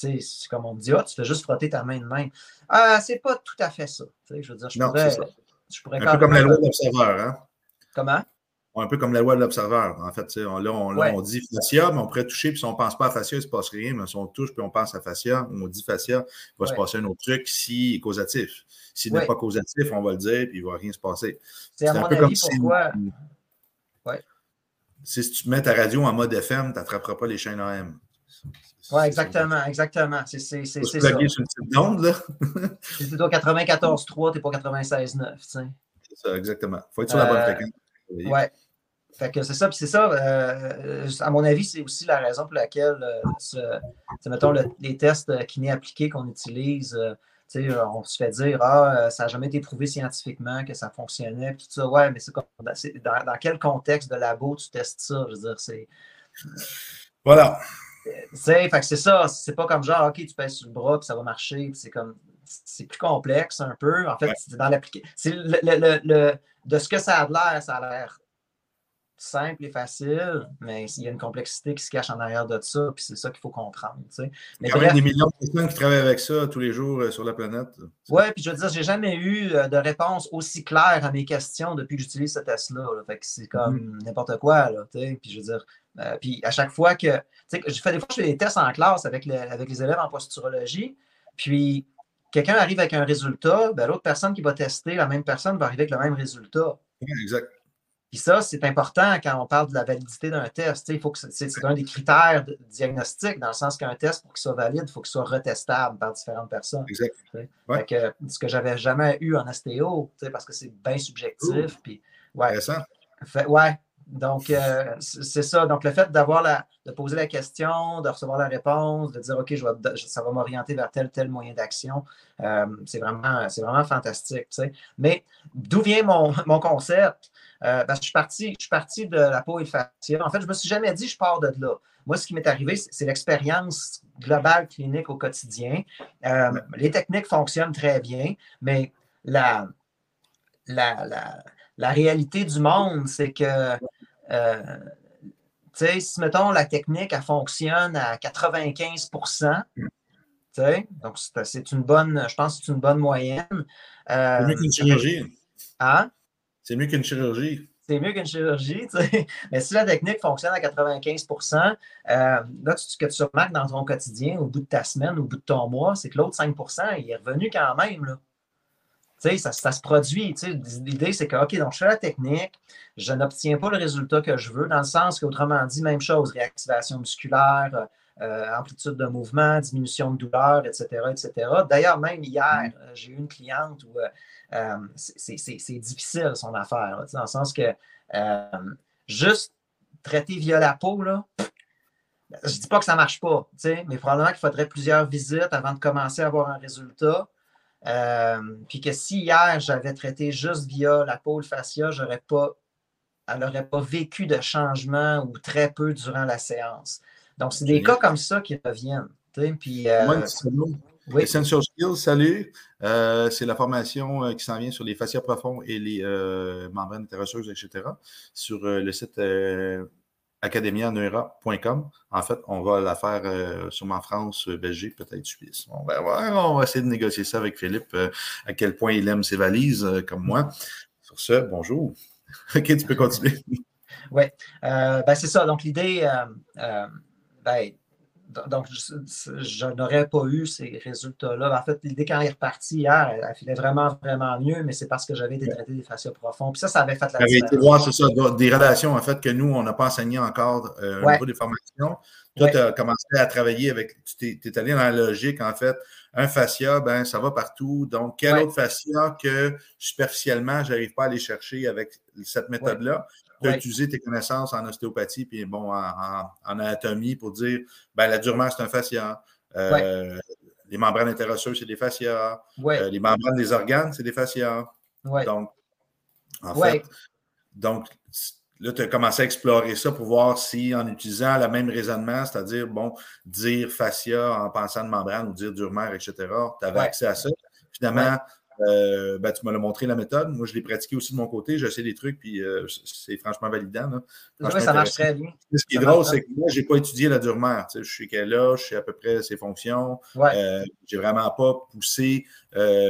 comme on me dit, ah, tu fais juste frotter ta main de main. Ah, c'est pas tout à fait ça. Je veux dire, je pourrais. Je pourrais Un peu comme la loi de l'observeur. Hein? Comment? Un peu comme la loi de l'observeur. En fait, là, on, on, dit fascia, mais on pourrait toucher, puis si on ne pense pas à fascia, il ne se passe rien. Mais si on touche, puis on pense à fascia, on dit fascia, il va se passer un autre truc s'il est causatif. S'il n'est pas causatif, on va le dire, puis il ne va rien se passer. C'est un peu comme si, pourquoi... si tu mets ta radio en mode FM, tu n'attraperas pas les chaînes AM. Oui, exactement, exactement. C'est ça. sur une petite onde, là. c'est plutôt 94.3, tu n'es pas 96.9, C'est ça, exactement. Il faut être sur la bonne euh, fréquence. Oui. Fait que c'est ça, puis c'est ça, euh, à mon avis, c'est aussi la raison pour laquelle, euh, mettons, les tests euh, kinés appliqués qu'on utilise, on se fait dire, ah, ça n'a jamais été prouvé scientifiquement que ça fonctionnait, tout ça. Ouais, mais c'est comme, dans, dans, quel contexte de labo tu testes ça? Je veux dire, c'est. Voilà. Fait que c'est ça, c'est pas comme genre, OK, tu pèses sur le bras, puis ça va marcher, c'est comme. C'est plus complexe un peu. En fait, c'est dans l'application. Le, le, de ce que ça a l'air, ça a l'air simple et facile, mais il y a une complexité qui se cache en arrière de ça, puis c'est ça qu'il faut comprendre. Il y a même des millions de personnes qui travaillent avec ça tous les jours euh, sur la planète. Oui, puis je veux dire, j'ai jamais eu euh, de réponse aussi claire à mes questions depuis que j'utilise ce test-là. Fait que c'est comme mm-hmm. n'importe quoi, là, puis je veux dire, euh, puis à chaque fois que, tu sais, je fais des fois, je fais des tests en classe avec, avec les élèves en posturologie, puis quelqu'un arrive avec un résultat, ben, l'autre personne qui va tester, la même personne va arriver avec le même résultat. exact. Puis ça, c'est important quand on parle de la validité d'un test. Il faut que c'est un des critères de diagnostic, dans le sens qu'un test, pour qu'il soit valide, il faut qu'il soit retestable par différentes personnes. Exact. ce que j'avais jamais eu en STO, parce que c'est bien subjectif. Puis, ouais. Fait, ouais. Donc, euh, c'est ça. Donc, le fait d'avoir la, de poser la question, de recevoir la réponse, de dire OK, je ça va m'orienter vers tel tel moyen d'action, euh, c'est vraiment, vraiment fantastique. Mais d'où vient mon, mon concept? Euh, parce que je suis, parti, je suis parti de la peau et. En fait, je ne me suis jamais dit je pars de là. Moi, ce qui m'est arrivé, c'est l'expérience globale clinique au quotidien. les techniques fonctionnent très bien, mais la, la, la, la réalité du monde, c'est que euh, si, mettons, la technique, elle fonctionne à 95% donc c'est une bonne, je pense que c'est une bonne moyenne. c'est mieux qu'une chirurgie. Hein? C'est mieux qu'une chirurgie. C'est mieux qu'une chirurgie, Mais si la technique fonctionne à 95% euh, là, ce que tu remarques dans ton quotidien, au bout de ta semaine, au bout de ton mois, c'est que l'autre 5% il est revenu quand même. Là. Ça, ça, se produit. L'idée, c'est que, OK, donc je fais la technique, je n'obtiens pas le résultat que je veux, dans le sens qu'autrement dit, même chose, réactivation musculaire, euh, amplitude de mouvement, diminution de douleur, etc. etc. D'ailleurs, même hier, mm. euh, j'ai eu une cliente où euh, c'est difficile son affaire, dans le sens que juste traiter via la peau, là, je ne dis pas que ça ne marche pas, mais probablement qu'il faudrait plusieurs visites avant de commencer à avoir un résultat. Euh, puis que si hier, j'avais traité juste via la pôle fascia, j'aurais pas, elle n'aurait pas vécu de changement ou très peu durant la séance. Donc, c'est des cas comme ça qui reviennent. Puis, euh, oui. Essential Skills, salut. Euh, c'est la formation qui s'en vient sur les fascias profonds et les membranes interrocheuses, etc. Sur le site academianeura.com. En fait, on va la faire euh, sûrement en France, euh, Belgique, peut-être Suisse. On va, on va essayer de négocier ça avec Philippe, euh, à quel point il aime ses valises, comme moi. Sur ce, bonjour. OK, tu peux continuer. Oui, ben, c'est ça. Donc, l'idée, ben, donc, je, n'aurais pas eu ces résultats-là. En fait, l'idée, quand il est reparti hier, elle, filait vraiment, vraiment mieux, mais c'est parce que j'avais été traité des fascias profonds. Puis ça, ça avait fait la différence. été voir, c'est ça, des relations, en fait, que nous, on n'a pas enseigné encore euh, au niveau des formations. Toi, tu as commencé à travailler avec, tu es, allé dans la logique, en fait. Un fascia, ben, ça va partout. Donc, quel autre fascia que superficiellement, je n'arrive pas à aller chercher avec cette méthode-là? Tu as utilisé tes connaissances en ostéopathie puis bon, en, anatomie pour dire ben, la durement, c'est un fascia. Euh, les membranes interosseuses, c'est des fascias. Euh, les membranes des organes, c'est des fascias. Donc, en fait, donc, là, tu as commencé à explorer ça pour voir si, en utilisant le même raisonnement, c'est-à-dire, bon, dire fascia en pensant de membrane ou dire durement, etc., tu avais accès à ça. Finalement, euh, ben, tu m'as montré la méthode. Moi, je l'ai pratiqué aussi de mon côté. J'essaie des trucs, puis euh, c'est franchement validant. ça marche très bien. Ce qui est drôle, c'est que moi, je n'ai pas étudié la dure-mère. Je suis qu'elle là, je sais à peu près ses fonctions. Euh, je n'ai vraiment pas poussé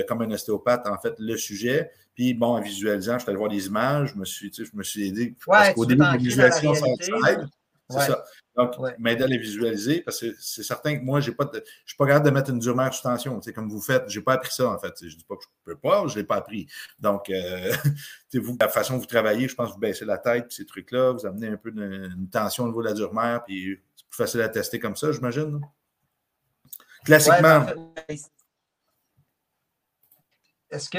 comme un ostéopathe, en fait, le sujet. Puis, bon, en visualisant, je suis allé voir des images, je me suis, je me suis aidé. parce qu'au début, la visualisation, ça aide. C'est ça. Donc, m'aider à les visualiser parce que c'est certain que moi, j'ai pas je ne suis pas capable de mettre une durée sous tension. Comme vous faites, je n'ai pas appris ça en fait. Je ne dis pas que je ne peux pas, je ne l'ai pas appris. Donc, euh, vous, la façon dont vous travaillez, je pense que vous baissez la tête, ces trucs-là, vous amenez un peu une, tension au niveau de la durée, puis c'est plus facile à tester comme ça, j'imagine. Classiquement. Est-ce que,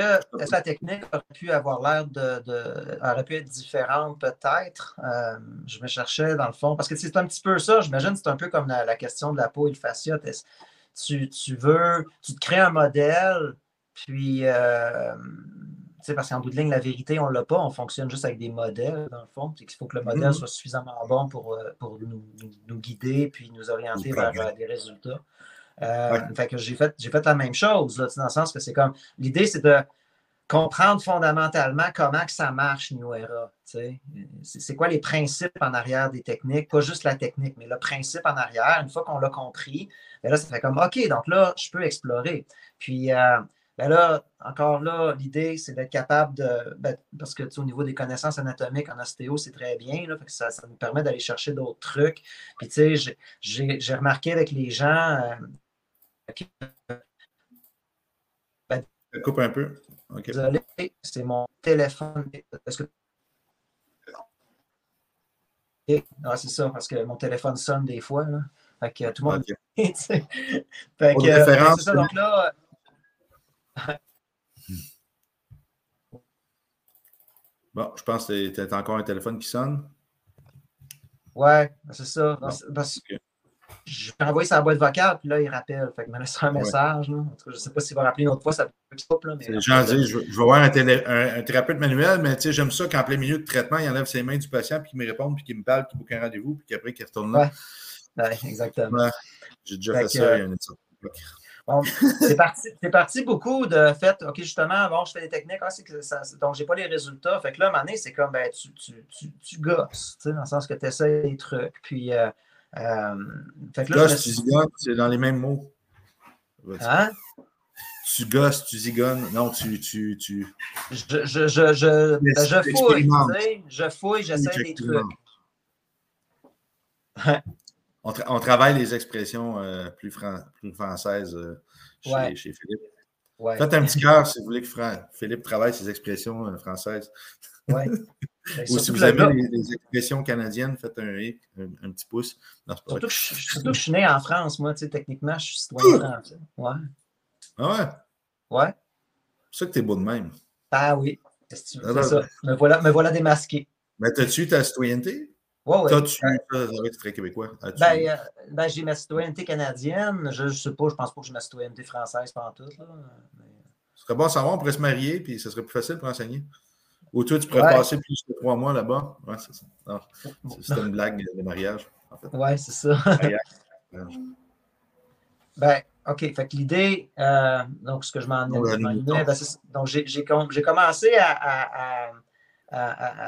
la technique aurait pu avoir l'air de, aurait pu être différente peut-être? Euh, je me cherchais dans le fond, parce que c'est un petit peu ça, j'imagine c'est un peu comme la, question de la peau et le fascia. Tu, tu, veux, tu te crées un modèle, puis, euh, tu sais, parce qu'en bout de ligne, la vérité, on ne l'a pas, on fonctionne juste avec des modèles, dans le fond. Il faut que le modèle mm-hmm. soit suffisamment bon pour, euh, pour nous, nous, guider, puis nous orienter vers des résultats. Euh, fait que j'ai fait, j'ai fait la même chose, là, dans le sens que c'est comme. L'idée, c'est de comprendre fondamentalement comment que ça marche, New Era. C'est quoi les principes en arrière des techniques, pas juste la technique, mais le principe en arrière, une fois qu'on l'a compris, ben là, ça fait comme OK, donc là, je peux explorer. Puis euh, ben là, encore là, l'idée, c'est d'être capable de. Ben, parce que au niveau des connaissances anatomiques en ostéo, c'est très bien. Là, ça, ça, nous permet d'aller chercher d'autres trucs. Puis tu sais, j'ai remarqué avec les gens. Euh, coupe un peu. Désolé, c'est mon téléphone. Que... c'est ça, parce que mon téléphone sonne des fois. Là. Fait que tout le monde. fait que, euh, c'est ça, donc là. Bon, je pense que tu as encore un téléphone qui sonne. Ouais, c'est ça. Parce je vais envoyer sa boîte vocale, puis là, il rappelle. Fait que me laisse un message. Là. je ne sais pas s'il va rappeler une autre fois, ça peut pas. Mais... Jean dit, je, je vais voir un, un, thérapeute manuel, mais j'aime ça qu'en plein milieu de traitement, il enlève ses mains du patient, puis qu'il me réponde, puis qu'il me parle, qu'il boucle un rendez-vous, puis qu'après, qu'il retourne là. Ouais, exactement. J'ai déjà fait, ça il y a une Bon, c'est parti, parti, beaucoup de fait, OK, justement, bon, je fais des techniques, ah, que ça, donc j'ai pas les résultats. Fait que là, à un moment donné, c'est comme, ben, tu, tu, tu, tu gosses, dans le sens que tu essaies des trucs. Puis, euh, euh, fait que là, tu zigonnes, c'est dans les mêmes mots. Hein? Tu gosses, tu zigonnes. Non, tu. tu, tu... Je, je, je, je, ben, je fouille, tu sais, je fouille, j'essaie des trucs. on, on, travaille les expressions euh, plus, plus, françaises euh, chez, chez, Philippe. Ouais. Faites un petit cœur si vous voulez que Philippe travaille ses expressions euh, françaises. Ouais. Ben, Ou si vous avez les, expressions canadiennes, faites un, un, petit pouce. surtout, que je, surtout, que je, suis né en France, moi, tu sais, techniquement, je suis citoyen français. Ouais. Ah ouais? Ouais. C'est ça que t'es beau de même. Ah oui. C'est ça. Me voilà, me voilà démasqué. Mais t'as-tu ta citoyenneté? Ouais, ouais. Toi, tu es très québécois. Ben, euh, ben j'ai ma citoyenneté canadienne. Je ne sais pas, je pense pas que j'ai ma citoyenneté française pendant tout. Là. Mais... Ce serait bon à savoir, on pourrait se marier, puis ce serait plus facile pour enseigner. Ou toi, tu pourrais passer plus de trois mois là-bas? Ouais, c'est ça. C'est une blague de mariage, en fait. Ouais, c'est ça. ben, OK. Fait que l'idée, euh, donc ce que je m'en ai, ben, donc j'ai commencé à à,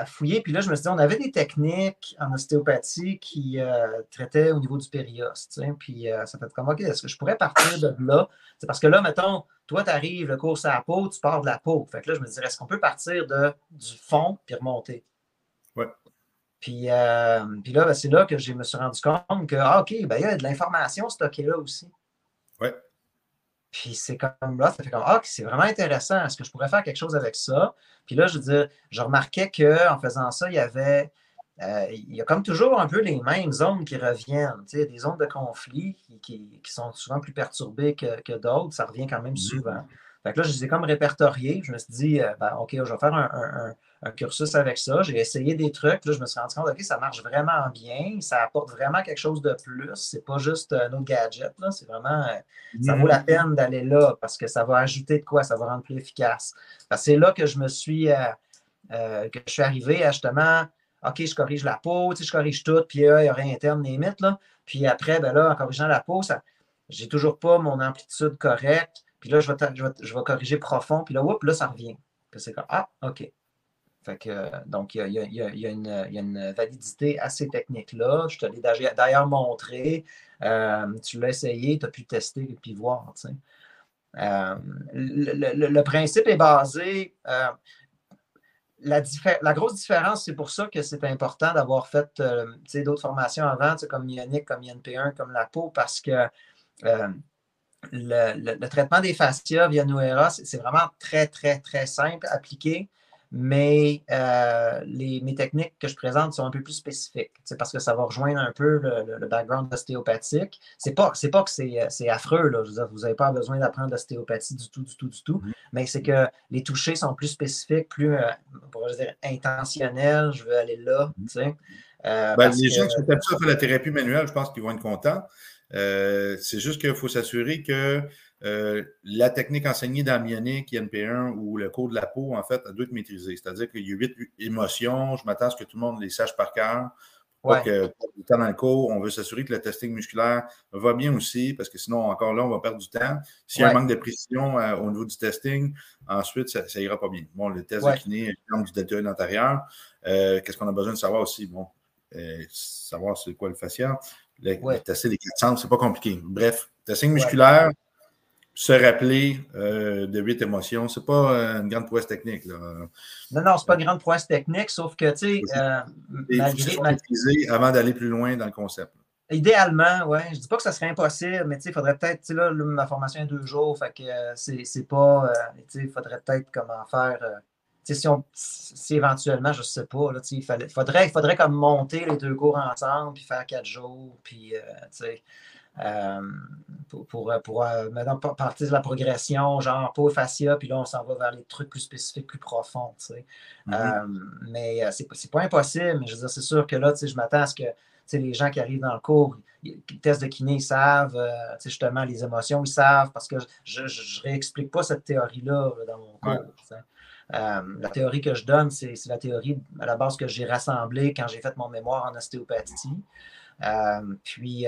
fouiller. Puis là, je me suis dit, on avait des techniques en ostéopathie qui euh, traitaient au niveau du périos. Puis euh, ça fait comme, OK, est-ce que je pourrais partir de là? C'est parce que là, mettons, toi, tu arrives, le cours à la peau, tu pars de la peau. Fait que là, je me disais, est-ce qu'on peut partir de, du fond puis remonter? Oui. Puis, euh, puis là, ben, c'est là que je me suis rendu compte que, ah, OK, ben, il y a de l'information stockée là aussi. Puis c'est comme là, ça fait comme Ah, c'est vraiment intéressant. Est-ce que je pourrais faire quelque chose avec ça? Puis là, je veux dire, je remarquais qu'en faisant ça, il y avait. Euh, il y a comme toujours un peu les mêmes zones qui reviennent. Tu sais, des zones de conflit qui, sont souvent plus perturbées que, d'autres. Ça revient quand même mm-hmm. souvent. Fait que là, je les ai comme répertoriés. Je me suis dit, euh, ben, OK, je vais faire un, un cursus avec ça. J'ai essayé des trucs. Là, je me suis rendu compte, OK, ça marche vraiment bien. Ça apporte vraiment quelque chose de plus. C'est pas juste un autre gadget. C'est vraiment, euh, ça vaut la mm-hmm. peine d'aller là parce que ça va ajouter de quoi? Ça va rendre plus efficace. C'est là que je me suis, euh, euh, que je suis arrivé à justement, OK, je corrige la peau, je corrige tout, puis il y a rien interne, limite. Là. Puis après, ben là, en corrigeant la peau, ça, j'ai toujours pas mon amplitude correcte. Puis là, je vais, je vais, corriger profond. Puis là, oups, là, ça revient. Puis c'est comme, ah, OK donc, il y, a, une, validité à ces techniques-là. Je te l'ai d'ailleurs montré. Euh, tu l'as essayé, tu as pu tester et puis voir. Euh, le, principe est basé. Euh, la, grosse différence, c'est pour ça que c'est important d'avoir fait d'autres formations avant, comme Ionic, comme INP1, comme la peau, parce que le, traitement des fascias via Nuera, c'est vraiment très, très, très simple à appliquer mais euh, les, mes techniques que je présente sont un peu plus spécifiques. C'est parce que ça va rejoindre un peu le, background ostéopathique. C'est pas, c'est pas que c'est, affreux, là. vous n'avez pas besoin d'apprendre l'ostéopathie du tout, du tout, du tout. Mm-hmm. Mais c'est que les touchés sont plus spécifiques, plus euh, dire, intentionnels. Je veux aller là. Mm-hmm. Euh, ben, les gens qui sont habitués à faire la thérapie manuelle, je pense qu'ils vont être contents. c'est juste qu'il faut s'assurer que euh, la technique enseignée dans Mionic, INP1 ou le cours de la peau, en fait, elle doit être maîtrisée. C'est-à-dire qu'il y a huit émotions. Je m'attends à ce que tout le monde les sache par cœur. Pas que du temps dans le cours, on veut s'assurer que le testing musculaire va bien aussi, parce que sinon, encore là, on va perdre du temps. S'il y a un manque de précision euh, au niveau du testing, ensuite, ça, ira pas bien. Bon, le test de kiné, du deltoïde antérieur, euh, qu'est-ce qu'on a besoin de savoir aussi? Bon, savoir c'est quoi le fascia. Le, tester les quatre centres, c'est pas compliqué. Bref, testing musculaire, se rappeler euh, de huit émotions. Ce n'est pas euh, une grande prouesse technique. Là. Non, non, ce n'est pas une grande prouesse technique, sauf que, tu sais, euh, malgré, avant d'aller plus loin dans le concept. Idéalement, oui. Je ne dis pas que ça serait impossible, mais il faudrait peut-être, tu sais, là, ma formation est deux jours, fait que c'est pas, il faudrait peut-être comment faire si, on, si éventuellement, je ne sais pas, là, il faudrait, il faudrait comme monter les deux cours ensemble, puis faire quatre jours, puis euh, pour, pour, pour maintenant partir de la progression, genre peau fascia, puis là, on s'en va vers les trucs plus spécifiques, plus profonds. Mm-hmm. mais c'est, c'est pas impossible, mais je veux dire, c'est sûr que là, je m'attends à ce que les gens qui arrivent dans le cours, les tests de kiné, ils savent, euh, justement, les émotions, ils savent, parce que je ne réexplique pas cette théorie-là dans mon cours. Euh, la théorie que je donne, c'est la théorie à la base que j'ai rassemblée quand j'ai fait mon mémoire en ostéopathie. Euh, puis,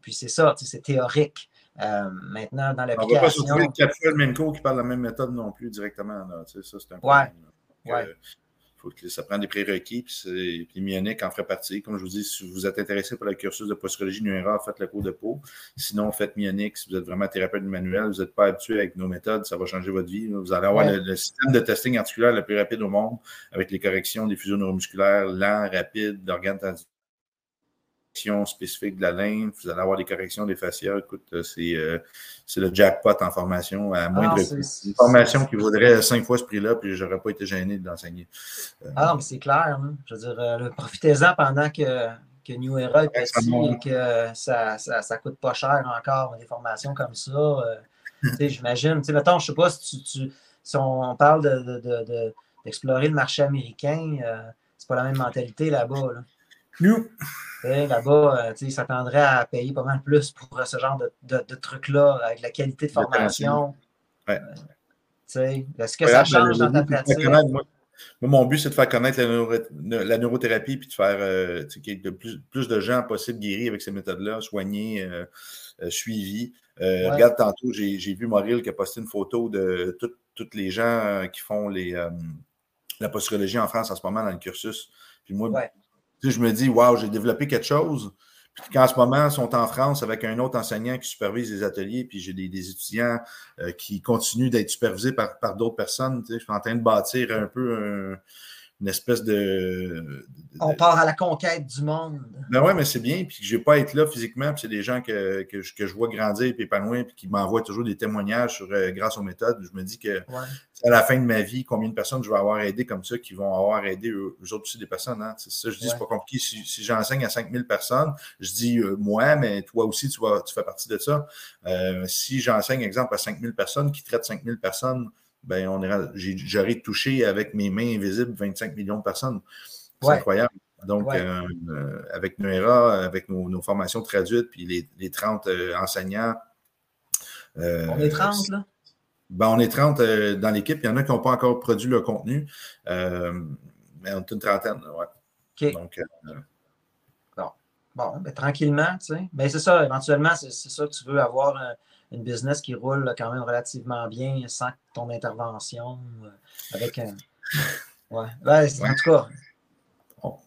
puis c'est ça, c'est théorique. maintenant, dans l'application... On ne va pas se trouver même cours qui parle de la même méthode non plus directement. ça, c'est un problème. Ouais ça prend des prérequis, puis, puis Mionic en ferait partie. Comme je vous dis, si vous êtes intéressé par le cursus de posturologie Nuera, faites le cours de peau. Sinon, faites Mionic. Si vous êtes vraiment thérapeute manuel, vous n'êtes pas habitué avec nos méthodes, ça va changer votre vie. Vous allez avoir le, système de testing articulaire le plus rapide au monde, avec les corrections des fusions neuromusculaires lents, rapides, d'organes spécifique de la lymphe, vous allez avoir des corrections des fascias. Écoute, euh, euh, c'est le jackpot en formation à moindre ah, Une formation qui vaudrait cinq fois ce prix-là, puis je n'aurais pas été gêné de l'enseigner. Euh, ah non, mais c'est clair. Hein. Je veux dire, profitez-en pendant que, que New Era est petit et que ça ne coûte pas cher encore, des formations comme ça. J'imagine. Mettons, je ne sais pas si, tu, si on parle d'explorer de, le marché américain, c'est pas la même mentalité là-bas. Là. Là-bas, euh, ils s'attendraient à payer pas mal plus pour ce genre de, trucs-là, avec la qualité de formation. Ouais. Euh, est-ce que ça change dans ta pratique? Moi, mon but, c'est de faire connaître la, neurothérapie puis de faire euh, que plus, plus, de gens possible guéris avec ces méthodes-là, soignés, suivis. Regarde, tantôt, j'ai vu Mauriel qui a posté une photo de tous les gens qui font les, la posturologie en France en ce moment dans le cursus. Puis moi, je me dis, waouh, j'ai développé quelque chose. Puis qu'en ce moment, ils sont en France avec un autre enseignant qui supervise les ateliers, puis j'ai des, étudiants euh, qui continuent d'être supervisés par, d'autres personnes. je suis en train de bâtir un peu un, une espèce de, On part à la conquête du monde. Ben ouais, mais c'est bien, puis que je vais pas être là physiquement, puis c'est des gens que, que, je, que, je, vois grandir et épanouir, puis qui m'envoient toujours des témoignages sur, euh, grâce aux méthodes. Je me dis que à la fin de ma vie, combien de personnes je vais avoir aidé comme ça qui vont avoir aidé eux, autres aussi des personnes. Hein? C'est ça, je dis, c'est pas compliqué. Si, j'enseigne à 5000 personnes, je dis euh, moi, mais toi aussi, tu, vas, tu fais partie de ça. Euh, si j'enseigne, exemple, à 5000 personnes qui traitent 5000 personnes, ben on j'aurais touché avec mes mains invisibles 25 millions de personnes. C'est incroyable. Donc, euh, euh, avec Nuera, avec nos, formations traduites, puis les, 30 euh, enseignants. on est 30, là? Ben, on est 30 dans l'équipe. Il y en a qui n'ont pas encore produit le contenu. mais on est une trentaine, ouais. Donc, bon. Bon, ben, tranquillement, tu sais. Mais ben, c'est ça, éventuellement, c'est ça que tu veux avoir une business qui roule quand même relativement bien sans ton intervention. Euh, avec un. Ouais. en tout cas.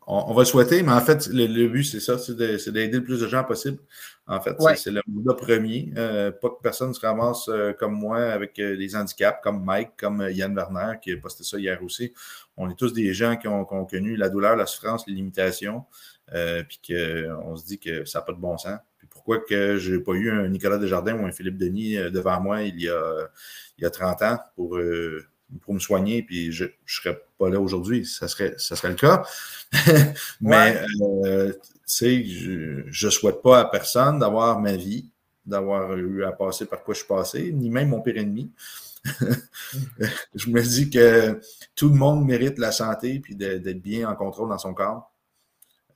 On, va le souhaiter, mais en fait, le, but, c'est ça, c'est d'aider le plus de gens possible. En fait, c'est le mandat premier. Euh, pas que personne se ramasse euh, comme moi avec des handicaps, comme Mike, comme Yann Werner, qui a posté ça hier aussi. On est tous des gens qui ont, connu la douleur, la souffrance, les limitations, puis qu'on se dit que ça n'a pas de bon sens pourquoi que je n'ai pas eu un Nicolas Desjardins ou un Philippe Denis euh, devant moi il y a, il y a 30 ans pour, euh, pour me soigner, puis je ne serais pas là aujourd'hui. Ça serait, ça serait le cas. Mais, euh, tu sais, je ne souhaite pas à personne d'avoir ma vie, d'avoir eu à passer par quoi je suis passé, ni même mon pire ennemi. je me dis que tout le monde mérite la santé puis d'être bien en contrôle dans son corps.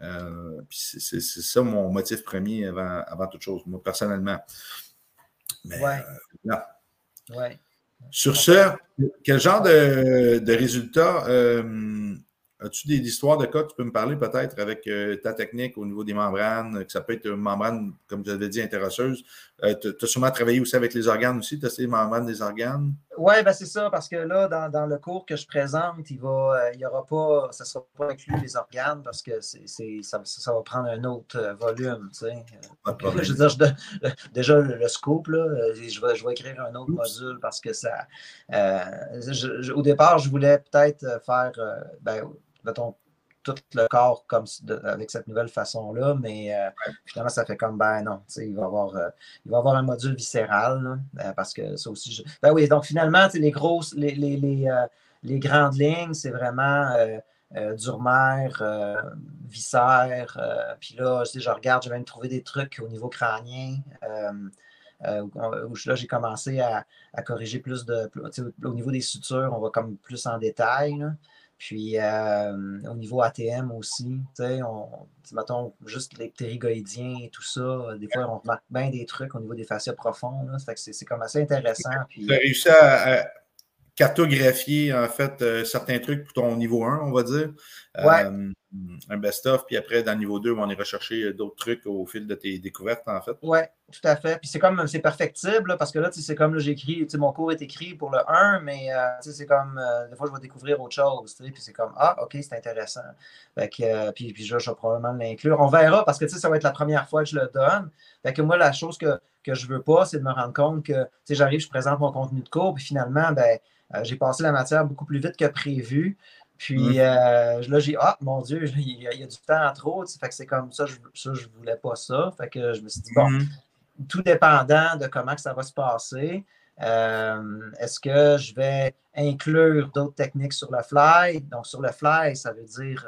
Euh, c'est ça mon motif premier avant, avant toute chose, moi personnellement. Mais, euh, Sur ce, quel genre de, de résultats euh, As-tu des histoires de cas que tu peux me parler peut-être avec ta technique au niveau des membranes, que ça peut être une membrane, comme je l'avais dit, intéresseuse. Euh, tu as sûrement travaillé aussi avec les organes aussi, tu as ces membranes des organes? Oui, ben c'est ça, parce que là, dans, le cours que je présente, il va, euh, il y aura pas, ça ne sera pas inclus les organes parce que c'est, ça, ça, va prendre un autre volume. Tu sais. je veux dire, déjà le, scoop, là, je, vais, je vais écrire un autre module parce que ça. au départ, je voulais peut-être faire. Ben, mettons, tout le corps comme avec cette nouvelle façon-là, mais euh, finalement, ça fait comme, ben non, il va, avoir, euh, il va avoir un module viscéral, euh, parce que ça aussi, ben oui, donc finalement, les grosses, les, les, les grandes lignes, c'est vraiment euh, Viscère. puis là, je, je regarde, je vais même trouver des trucs au niveau crânien. où, là, j'ai commencé à, corriger plus de. Au niveau des sutures, on va comme plus en détail. Puis au niveau ATM aussi, on, mettons juste les ptérygoïdiens et tout ça, des fois on remarque bien des trucs au niveau des fascias profonds. C'est comme assez intéressant. Tu as réussi à, cartographier en fait euh, certains trucs pour ton niveau 1, on va dire. Euh, un best-of, puis après, dans le niveau 2, on est recherché d'autres trucs au fil de tes découvertes, en fait. Oui, tout à fait. Puis c'est comme, c'est perfectible, parce que là, c'est comme, j'écris, mon cours est écrit pour le 1, mais euh, c'est comme, des fois, je vais découvrir autre chose, puis c'est comme, ah, OK, c'est intéressant. Que, puis, puis je vais probablement l'inclure. On verra, parce que, ça va être la première fois que je le donne. Fait que moi, la chose que, que je veux pas, c'est de me rendre compte que, j'arrive, je présente mon contenu de cours, puis finalement, ben, euh, j'ai passé la matière beaucoup plus vite que prévu. Puis euh, là, j'ai Ah, mon Dieu, il y, a, du temps en trop. Fait que c'est comme ça, je, ça, je voulais pas ça. Fait que je me suis dit, bon, mm-hmm. tout dépendant de comment que ça va se passer. Euh, est-ce que je vais inclure d'autres techniques sur le fly? Donc, sur le fly, ça veut dire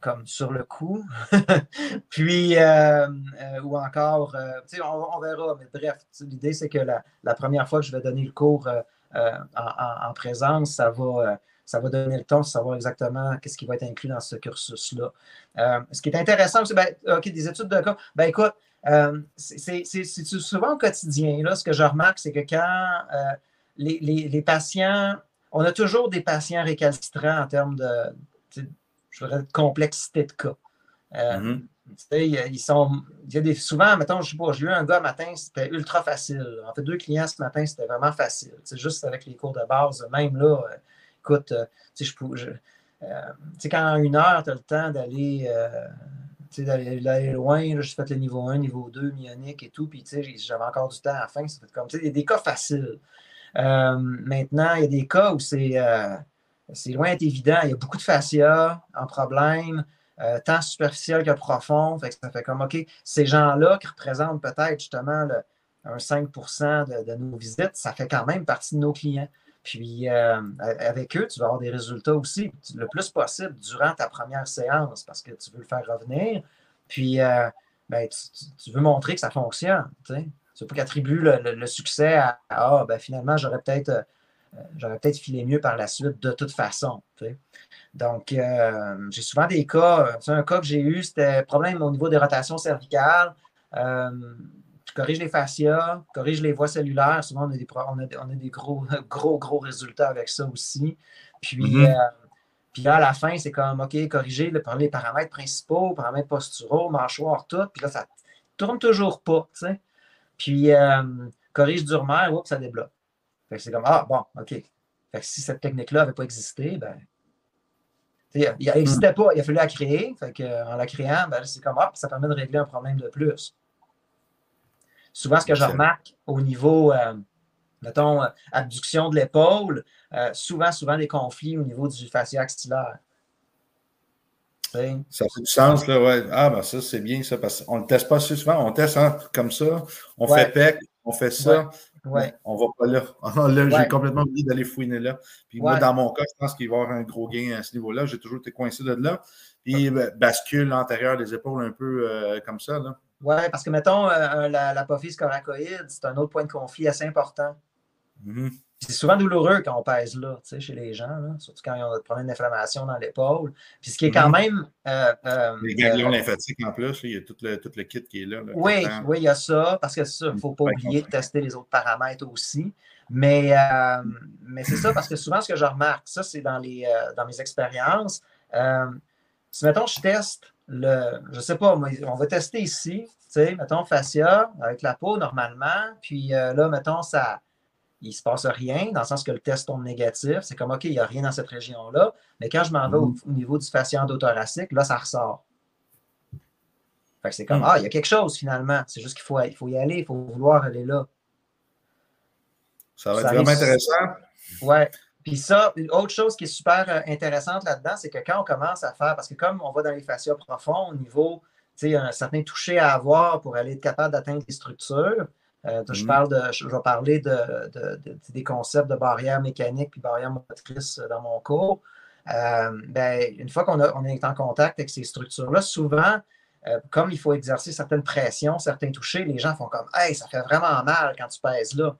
comme sur le coup. Puis, ou encore, on, on, verra, mais bref, l'idée, c'est que la, la, première fois que je vais donner le cours euh, en, présence, ça va, euh, ça va donner le temps de savoir exactement qu'est-ce qui va être inclus dans ce cursus-là. Euh, ce qui est intéressant, c'est ben, OK, des études de cas. Ben écoute, c'est souvent au quotidien. Là, ce que je remarque, c'est que quand les, patients, on a toujours des patients récalcitrants en termes de, je de complexité de cas. Mm-hmm. Ils sont, il y a des, souvent, mettons, je sais pas, j'ai eu un gars matin, c'était ultra facile. En fait, deux clients ce matin, c'était vraiment facile. C'est juste avec les cours de base, même là, euh, écoute, euh, euh, quand en une heure, tu as le temps d'aller d'aller loin, j'ai fait le niveau 1, niveau 2, myonique et tout, puis j'avais encore du temps à la fin. Ça fait comme, il y a des cas faciles. maintenant, il y a des cas où c'est loin d'être évident. Il y a beaucoup de fascia en problème. Euh, tant superficiel que profond. Ça fait comme, OK, ces gens-là qui représentent peut-être justement un 5% de, nos visites, ça fait quand même partie de nos clients. Puis euh, avec eux, tu vas avoir des résultats aussi le plus possible durant ta première séance parce que tu veux le faire revenir. Puis euh, ben, tu, veux montrer que ça fonctionne. Tu ne veux pas qu'attribue le, succès à Ah, ben, finalement, j'aurais peut-être j'aurais peut-être filé mieux par la suite de toute façon. Donc, euh, j'ai souvent des cas. Un cas que j'ai eu, c'était problème au niveau des rotations cervicales. Euh, je corrige les fascias, corrige les voies cellulaires. Souvent, on a des, on a, des gros, gros, gros résultats avec ça aussi. Puis, mm-hmm. euh, puis là, à la fin, c'est comme, OK, corriger le, les paramètres principaux, paramètres posturaux, mâchoire, tout. Puis là, ça ne tourne toujours pas, tu sais. Puis, corrige durement, oups, ça débloque. c'est comme, ah, bon, OK. Fait que si cette technique-là n'avait pas existé, ben, elle n'existait pas, il a fallu la créer. en la créant, ben, c'est comme ça permet de régler un problème de plus. Souvent, ce que je remarque au niveau, euh, mettons, euh, abduction de l'épaule, euh, souvent, souvent des conflits au niveau du fascia axillaire. Ça fait du sens, là, ouais. Ah, ben ça, c'est bien, ça, parce qu'on ne le teste pas souvent. On teste hein, comme ça, on fait PEC, on fait ça. Ouais. On va pas là. là j'ai complètement oublié d'aller fouiner là. Puis moi, dans mon cas, je pense qu'il va y avoir un gros gain à ce niveau-là. J'ai toujours été coincé de là. Puis ben, bascule l'antérieur des épaules un peu euh, comme ça. Oui, parce que mettons, euh, l'apophyse coracoïde, c'est un autre point de conflit assez important. Mm-hmm. C'est souvent douloureux quand on pèse là, chez les gens, surtout quand ils ont des problèmes d'inflammation dans l'épaule. Puis ce qui est quand mm-hmm. même. Euh, euh, les ganglions euh, lymphatiques en plus, il y a tout le, tout le kit qui est là. oui, oui, il y a ça, parce que ça, il ne faut pas oublier de tester les autres paramètres aussi. Mais, mais c'est ça, parce que souvent, ce que je remarque, ça, c'est dans, les, dans mes expériences. si, mettons, je teste le. Je ne sais pas, on va tester ici, tu sais, mettons, fascia avec la peau normalement. Puis là, mettons, ça il ne se passe rien, dans le sens que le test tombe négatif. C'est comme, OK, il n'y a rien dans cette région-là. Mais quand je m'en vais au, mm. niveau du fascia endothoracique, là, ça ressort. Fait que c'est comme, mm. ah, il y a quelque chose finalement. C'est juste qu'il faut, il faut y aller, il faut vouloir aller là. Ça va être vraiment intéressant. Ouais. Puis ça, une autre chose qui est super euh, intéressante là-dedans, c'est que quand on commence à faire, parce que comme on va dans les fascias profonds, au niveau, tu sais, un certain toucher à avoir pour aller être capable d'atteindre les structures, Euh, je, mm-hmm. parle de, je vais parler de, des concepts de barrières mécaniques puis barrières motrices dans mon cours. Euh, ben, une fois qu'on on est en contact avec ces structures-là, souvent, euh, comme il faut exercer certaines pressions, certains touchés, les gens font comme Hey, ça fait vraiment mal quand tu pèses là.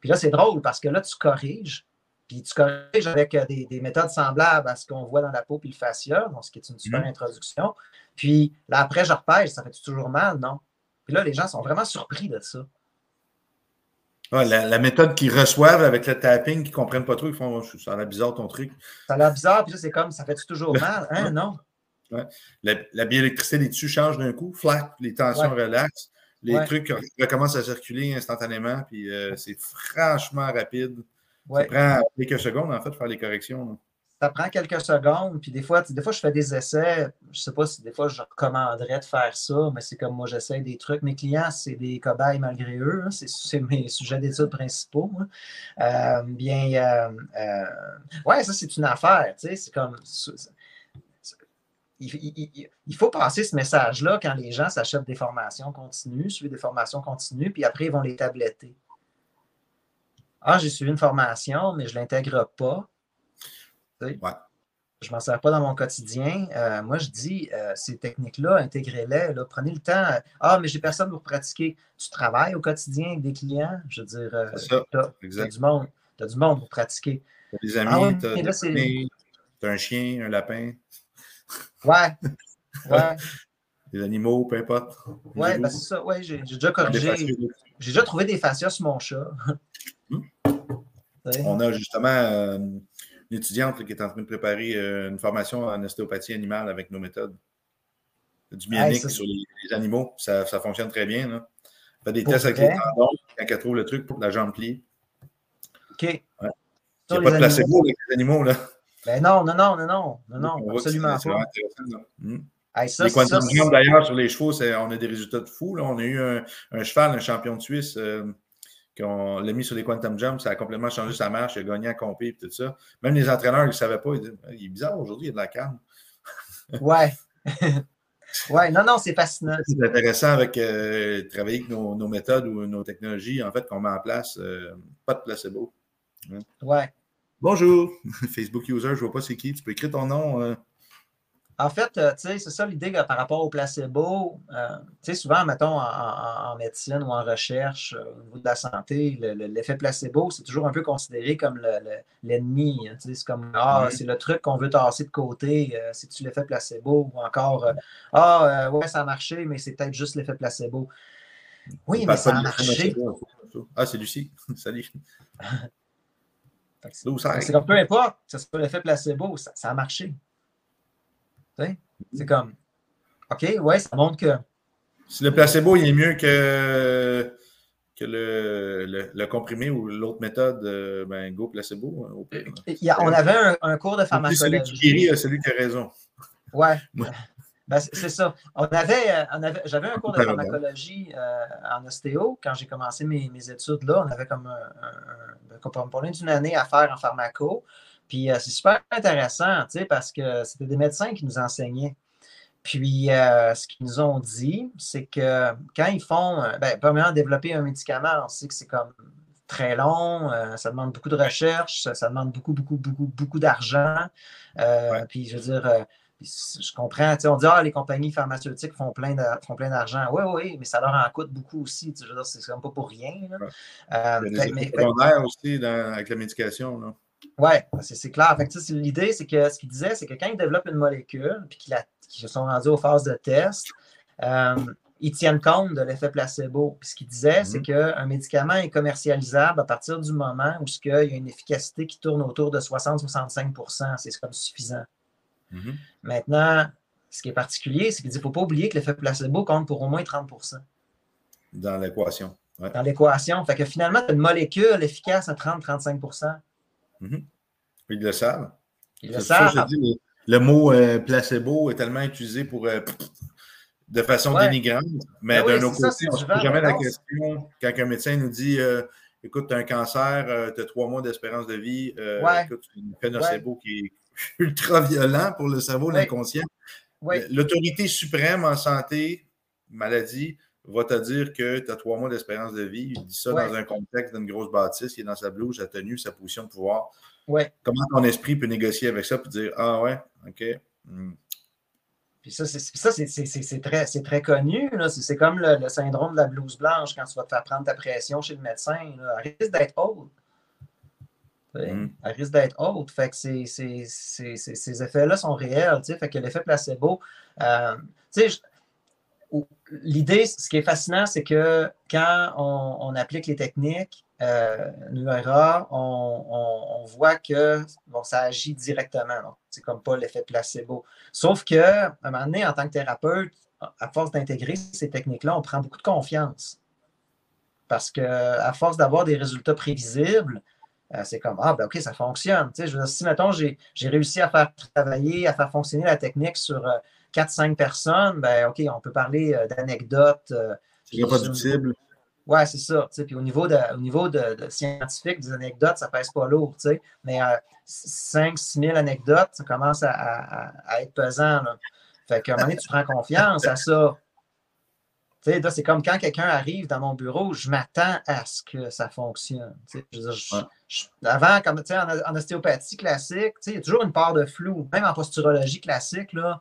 Puis là, c'est drôle parce que là, tu corriges. Puis tu corriges avec euh, des, méthodes semblables à ce qu'on voit dans la peau puis le fascia, donc ce qui est une super mm-hmm. introduction. Puis là, après, je repèse, ça fait toujours mal, non? Puis là, les gens sont vraiment surpris de ça. la, méthode qu'ils reçoivent avec le tapping, qu'ils ne comprennent pas trop, ils font Ça a l'air bizarre ton truc. Ça a l'air bizarre, puis là, c'est comme ça fait toujours mal? Hein, non? La, bioélectricité des tissus change d'un coup, flat, les tensions relaxent, les trucs recommencent à circuler instantanément, puis euh, c'est franchement rapide. Ça prend quelques secondes, en fait, de faire les corrections. Ça prend quelques secondes, puis des fois, des fois, je fais des essais. Je ne sais pas si des fois je recommanderais de faire ça, mais c'est comme moi, j'essaie des trucs. Mes clients, c'est des cobayes malgré eux. Hein. C'est mes sujets d'études principaux. Hein. Euh, bien, euh, ouais, ça, c'est une affaire. C'est comme il, faut passer ce message-là quand les gens s'achètent des formations continues, suivent des formations continues, puis après, ils vont les tabletter. Ah, j'ai suivi une formation, mais je ne l'intègre pas. Je ne m'en sers pas dans mon quotidien. Euh, moi, je dis, euh, ces techniques-là, intégrez-les. prenez le temps. Ah, mais j'ai personne pour pratiquer. Tu travailles au quotidien avec des clients? Je veux dire, euh, tu as, du monde. as du monde pour pratiquer. Tu as des amis, tu as, un chien, un lapin. Ouais. Ouais. Des animaux, peu importe. Ouais, ben c'est ça. Ouais, j'ai déjà corrigé. J'ai déjà trouvé des fascias sur mon chat. Hmm? On a justement euh, une étudiante qui est en train de préparer euh, une formation en ostéopathie animale avec nos méthodes. Du bionique sur les, animaux. Ça, ça, fonctionne très bien. Là. fait des tests avec les tendons quand elle trouve le truc pour la jambe pliée. OK. Il n'y a pas de placebo avec les animaux. Là. Ben non, non, non, non, non, non, non, absolument pas. Hmm. les quantum d'ailleurs, sur les chevaux, on a des résultats de fou. Là. On a eu un, cheval, un champion de Suisse, euh, qu'on l'a mis sur les quantum jumps, ça a complètement changé sa marche, il a gagné à compé et tout ça. Même les entraîneurs, ils ne savaient pas. Ils disaient, il est bizarre aujourd'hui, il y a de la calme. ouais. ouais, non, non, c'est fascinant. C'est intéressant avec euh, travailler avec nos, méthodes ou nos technologies, en fait, qu'on met en place. Euh, pas de placebo. Hein. Ouais. Bonjour, Facebook user, je ne vois pas c'est qui. Tu peux écrire ton nom. Euh. En fait, euh, c'est ça l'idée par rapport au placebo. Euh, souvent, mettons, en, médecine ou en recherche, au niveau de la santé, l'effet placebo, c'est toujours un peu considéré comme l'ennemi. Hein, c'est comme, ah, c'est le truc qu'on veut tasser de côté, c'est-tu l'effet placebo? Ou encore, ah, ouais, ça a marché, mais c'est peut-être juste l'effet placebo. Oui, mais ça a marché. Ah, c'est Lucie. Salut. C'est comme peu importe, ça soit l'effet placebo, ça, ça a marché. C'est comme, OK, ouais, ça montre que. Si le placebo il est mieux que, que le, le, comprimé ou l'autre méthode, euh, ben go placebo. Hein, on avait un, cours de pharmacologie. Celui qui guérit, celui qui a raison. Ouais. Ben, c'est ça. On avait, euh, on avait, j'avais un cours de pharmacologie euh, en ostéo quand j'ai commencé mes, mes, études là. On avait comme un, un, un d'une année à faire en pharmaco. Puis euh, c'est super intéressant, tu sais, parce que c'était des médecins qui nous enseignaient. Puis ce qu'ils nous ont dit, c'est que quand ils font, ben, premièrement, développer un médicament, on sait que c'est comme très long, ça demande beaucoup de recherche, ça, demande beaucoup, beaucoup, beaucoup, beaucoup d'argent. Puis je veux dire, je comprends, on dit, ah, les compagnies pharmaceutiques font plein d'argent. Oui, oui, mais ça leur en coûte beaucoup aussi. Je veux dire, c'est comme pas pour rien. Là. Euh, mais, aussi avec la médication. Oui, c'est clair. L'idée, c'est que ce qu'il disait, c'est que quand ils développent une molécule puis qu'ils se sont rendus aux phases de test, euh, ils tiennent compte de l'effet placebo. Puis ce qu'il disait, c'est mm-hmm. qu'un médicament est commercialisable à partir du moment où il y a une efficacité qui tourne autour de 60-65% C'est comme suffisant. Mm-hmm. Maintenant, ce qui est particulier, c'est qu'il ne faut pas oublier que l'effet placebo compte pour au moins 30% Dans l'équation. Dans l'équation. Fait que finalement, tu as une molécule efficace à 30-35 mm-hmm. Ils le savent. Ils le savent. le, mot euh, placebo est tellement utilisé pour, euh, de façon dénigrante, mais ben d'un autre côté, on ne se pose jamais la question quand un médecin nous dit euh, écoute, tu as un cancer, tu as trois mois d'espérance de vie, écoute, tu as une nocebo qui est ultra violent pour le cerveau, l'inconscient. L'autorité suprême en santé, maladie, va te dire que tu as trois mois d'expérience de vie. Il dit ça dans un contexte d'une grosse bâtisse, qui est dans sa blouse, sa tenue, sa position de pouvoir. Ouais. Comment ton esprit peut négocier avec ça et dire Ah ouais, OK. Hmm. Puis ça, c'est très, très connu. C'est comme le, syndrome de la blouse blanche quand tu vas te faire prendre ta pression chez le médecin. Elle risque d'être haute. Hmm. Elle risque d'être haute. Fait que ces effets-là sont réels. Fait que l'effet placebo. Euh, L'idée, ce qui est fascinant, c'est que quand on, applique les techniques, euh, on, voit que ça agit directement. C'est comme pas l'effet placebo. Sauf qu'à un moment donné, en tant que thérapeute, à force d'intégrer ces techniques-là, on prend beaucoup de confiance. Parce qu'à force d'avoir des résultats prévisibles, euh, c'est comme Ah, ben OK, ça fonctionne. je si, mettons, j'ai réussi à faire travailler, à faire fonctionner la technique sur euh, 4-5 personnes, ben, OK, on peut parler euh, d'anecdotes. Euh, c'est reproductible. Oui, c'est ça. Puis au niveau, de, au niveau de, scientifique, des anecdotes, ça pèse pas lourd. Mais 5-6 euh, 000 anecdotes, ça commence à, être pesant. Là. Fait qu'à un moment donné, tu prends confiance à ça. c'est comme quand quelqu'un arrive dans mon bureau, je m'attends à ce que ça fonctionne. avant, comme en, en ostéopathie classique, il y a toujours une part de flou. Même en posturologie classique, là,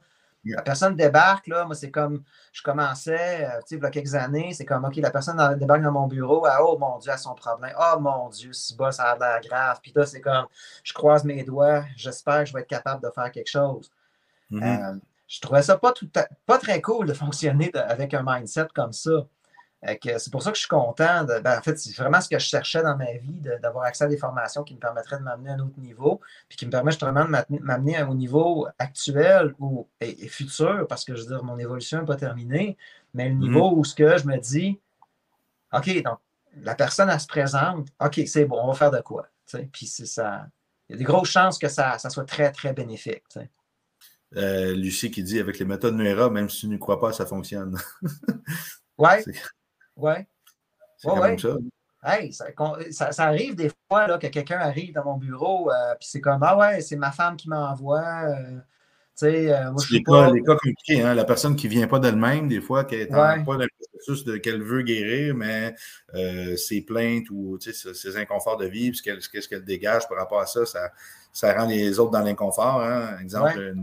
la personne débarque, là, moi, c'est comme, je commençais, euh, tu sais, il y a quelques années, c'est comme, OK, la personne débarque dans mon bureau, ah, oh mon Dieu, a son problème, oh mon Dieu, si bas, ça a l'air grave. Puis là, c'est comme, je croise mes doigts, j'espère que je vais être capable de faire quelque chose. Mm-hmm. Euh, je trouvais ça pas, tout pas très cool de fonctionner avec un mindset comme ça c'est pour ça que je suis content. Ben, en fait, c'est vraiment ce que je cherchais dans ma vie, d'avoir accès à des formations qui me permettraient de m'amener à un autre niveau, puis qui me permettent justement de m'amener au niveau actuel ou, et, futur, parce que je veux dire, mon évolution n'est pas terminée, mais le niveau mm-hmm. où ce que je me dis, OK, donc la personne, elle se présente, OK, c'est bon, on va faire de quoi? Puis c'est ça. Il y a des grosses chances que ça, ça soit très, très bénéfique. Euh, Lucie qui dit avec les méthodes Nuera, même si tu ne crois pas, ça fonctionne. Oui. Oui. C'est ouais, ça. Hey, ça, ça, arrive des fois là, que quelqu'un arrive dans mon bureau, euh, puis c'est comme Ah ouais, c'est ma femme qui m'envoie. Euh, euh, moi, les, cas, les cas compliqués, hein? la personne qui ne vient pas d'elle-même, des fois, qui n'est pas dans le processus qu'elle veut guérir, mais ses plaintes ou ses, inconforts de vie, qu'est-ce qu'elle dégage par rapport à ça, ça, ça rend les autres dans l'inconfort. Hein? Exemple,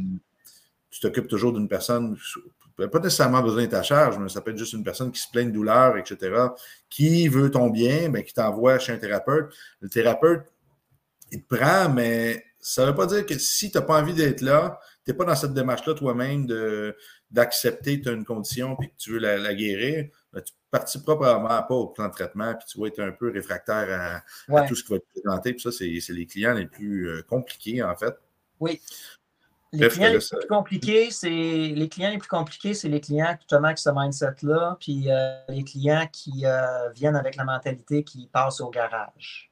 tu t'occupes toujours d'une personne pas nécessairement besoin de ta charge, mais ça peut être juste une personne qui se plaint de douleur, etc., qui veut ton bien, mais qui t'envoie chez un thérapeute. Le thérapeute, il te prend, mais ça ne veut pas dire que si tu n'as pas envie d'être là, tu n'es pas dans cette démarche-là toi-même d'accepter que tu as une condition et que tu veux la, guérir, ben, tu ne participeras probablement pas au plan de traitement puis tu vas être un peu réfractaire à, tout ce qui va te présenter. Puis ça, c'est les clients les plus euh, compliqués, en fait. Oui. Les clients, les plus compliqués, c'est les clients les plus compliqués, c'est les clients justement avec ce mindset-là, puis euh, les clients qui euh, viennent avec la mentalité qui passent au garage.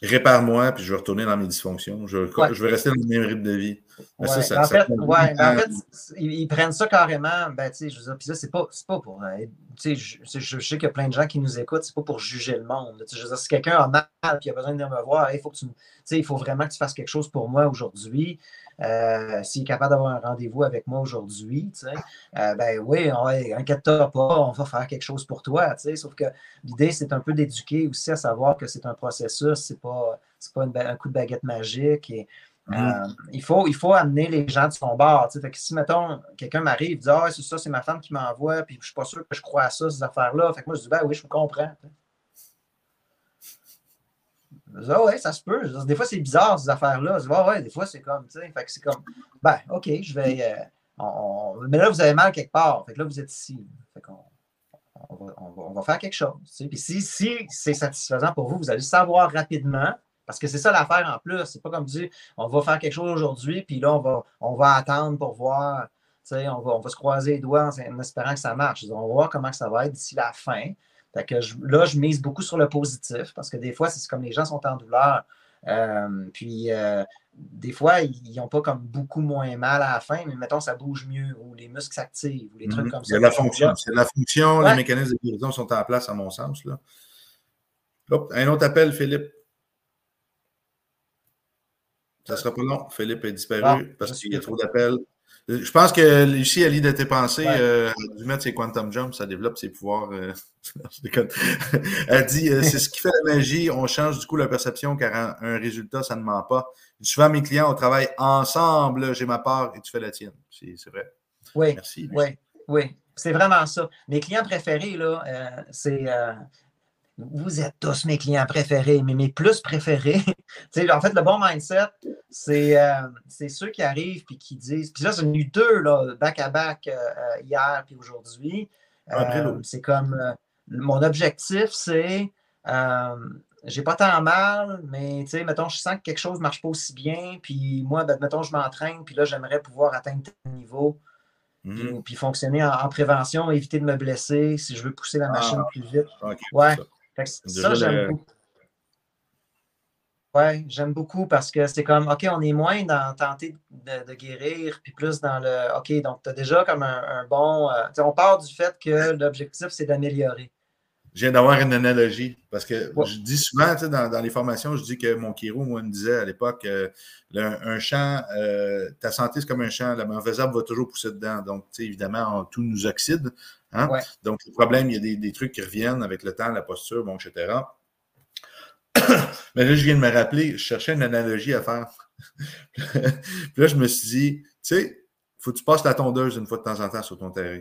Répare-moi, puis je vais retourner dans mes dysfonctions. Je, je vais rester dans le même rythme de vie. en, fait, en fait, ils, prennent ça carrément. Ben, je veux dire, puis ça, c'est pas, pas pour. Euh, je, je, sais qu'il y a plein de gens qui nous écoutent, c'est pas pour juger le monde. Je veux dire, si quelqu'un a mal et a besoin de venir me voir, il faut que tu, il faut vraiment que tu fasses quelque chose pour moi aujourd'hui. Euh, s'il est capable d'avoir un rendez-vous avec moi aujourd'hui, euh, ben oui, inquiète-toi pas, on va faire quelque chose pour toi. Sauf que l'idée, c'est un peu d'éduquer aussi à savoir que c'est un processus, c'est pas, pas un coup de baguette magique. Et, mm-hmm. euh, il, faut, il faut amener les gens de son bord. Fait que si, mettons, quelqu'un m'arrive et dit Ah, c'est ça, c'est ma femme qui m'envoie, puis je ne suis pas sûr que je crois à ça, ces affaires-là. Fait que moi, je dis Ben oui, je vous comprends. Ah ouais, ça se peut. Des fois, c'est bizarre, ces affaires-là. Ah ouais, des fois, c'est comme, tu sais. Fait que c'est comme, ben, OK, je vais. Euh, mais là, vous avez mal quelque part. Fait que là, vous êtes ici. Fait qu'on on va, faire quelque chose. Puis si, si c'est satisfaisant pour vous, vous allez savoir rapidement. Parce que c'est ça l'affaire en plus. C'est pas comme dire on va faire quelque chose aujourd'hui, puis là, on va, on va attendre pour voir. On va, on va se croiser les doigts en, espérant que ça marche. On va voir comment ça va être d'ici la fin que là, je mise beaucoup sur le positif parce que des fois, c'est comme les gens sont en douleur. Euh, puis euh, des fois, ils n'ont pas comme beaucoup moins mal à la fin, mais mettons, ça bouge mieux ou les muscles s'activent ou les trucs mhm. comme ça. C'est la fonction. C'est la fonction. Les mécanismes de guérison sont en place, à mon sens. Là. un autre appel, Philippe. Ça ne sera pas long. Philippe est disparu parce qu'il y a trop d'appels. Je pense que Lucie, elle lit de tes pensées, euh, du mettre ses quantum jumps, ça développe ses pouvoirs. Euh, elle dit euh, c'est ce qui fait la magie, on change du coup la perception car un, résultat, ça ne ment pas. Souvent, mes clients, on travaille ensemble, j'ai ma part et tu fais la tienne. C'est vrai. Oui. Merci. Oui, oui. C'est vraiment ça. Mes clients préférés, là, c'est vous êtes tous mes clients préférés, mais mes plus préférés. en fait, le bon mindset, euh, c'est ceux qui arrivent et qui disent. Puis là, j'en ai eu deux, là, back à back, euh, euh, hier puis aujourd'hui. c'est comme mon objectif, c'est j'ai pas tant mal, mais tu sais, mettons, je sens que quelque chose ne marche pas aussi bien, puis moi, ben, mettons, je m'entraîne, puis là, j'aimerais pouvoir atteindre tel niveau, mm-hmm. puis, fonctionner en, prévention, éviter de me blesser si je veux pousser la machine ah, plus vite. ouais ça, j'aime beaucoup. Oui, j'aime beaucoup parce que c'est comme, OK, on est moins dans tenter de, guérir, puis plus dans le, OK, donc tu as déjà comme un, bon. Euh, on part du fait que l'objectif, c'est d'améliorer. Je viens d'avoir une analogie parce que je dis souvent dans, les formations, je dis que mon chiro, moi, me disait à l'époque euh, un champ, euh, ta santé, c'est comme un champ, la mauvaise herbe va toujours pousser dedans. Donc, évidemment, tout nous oxyde. Hein? Donc, le problème, il y a des, trucs qui reviennent avec le temps, la posture, bon, etc. Mais là, je viens de me rappeler, je cherchais une analogie à faire. Puis là, je me suis dit, tu sais, il faut que tu passes la tondeuse une fois de temps en temps sur ton terrain.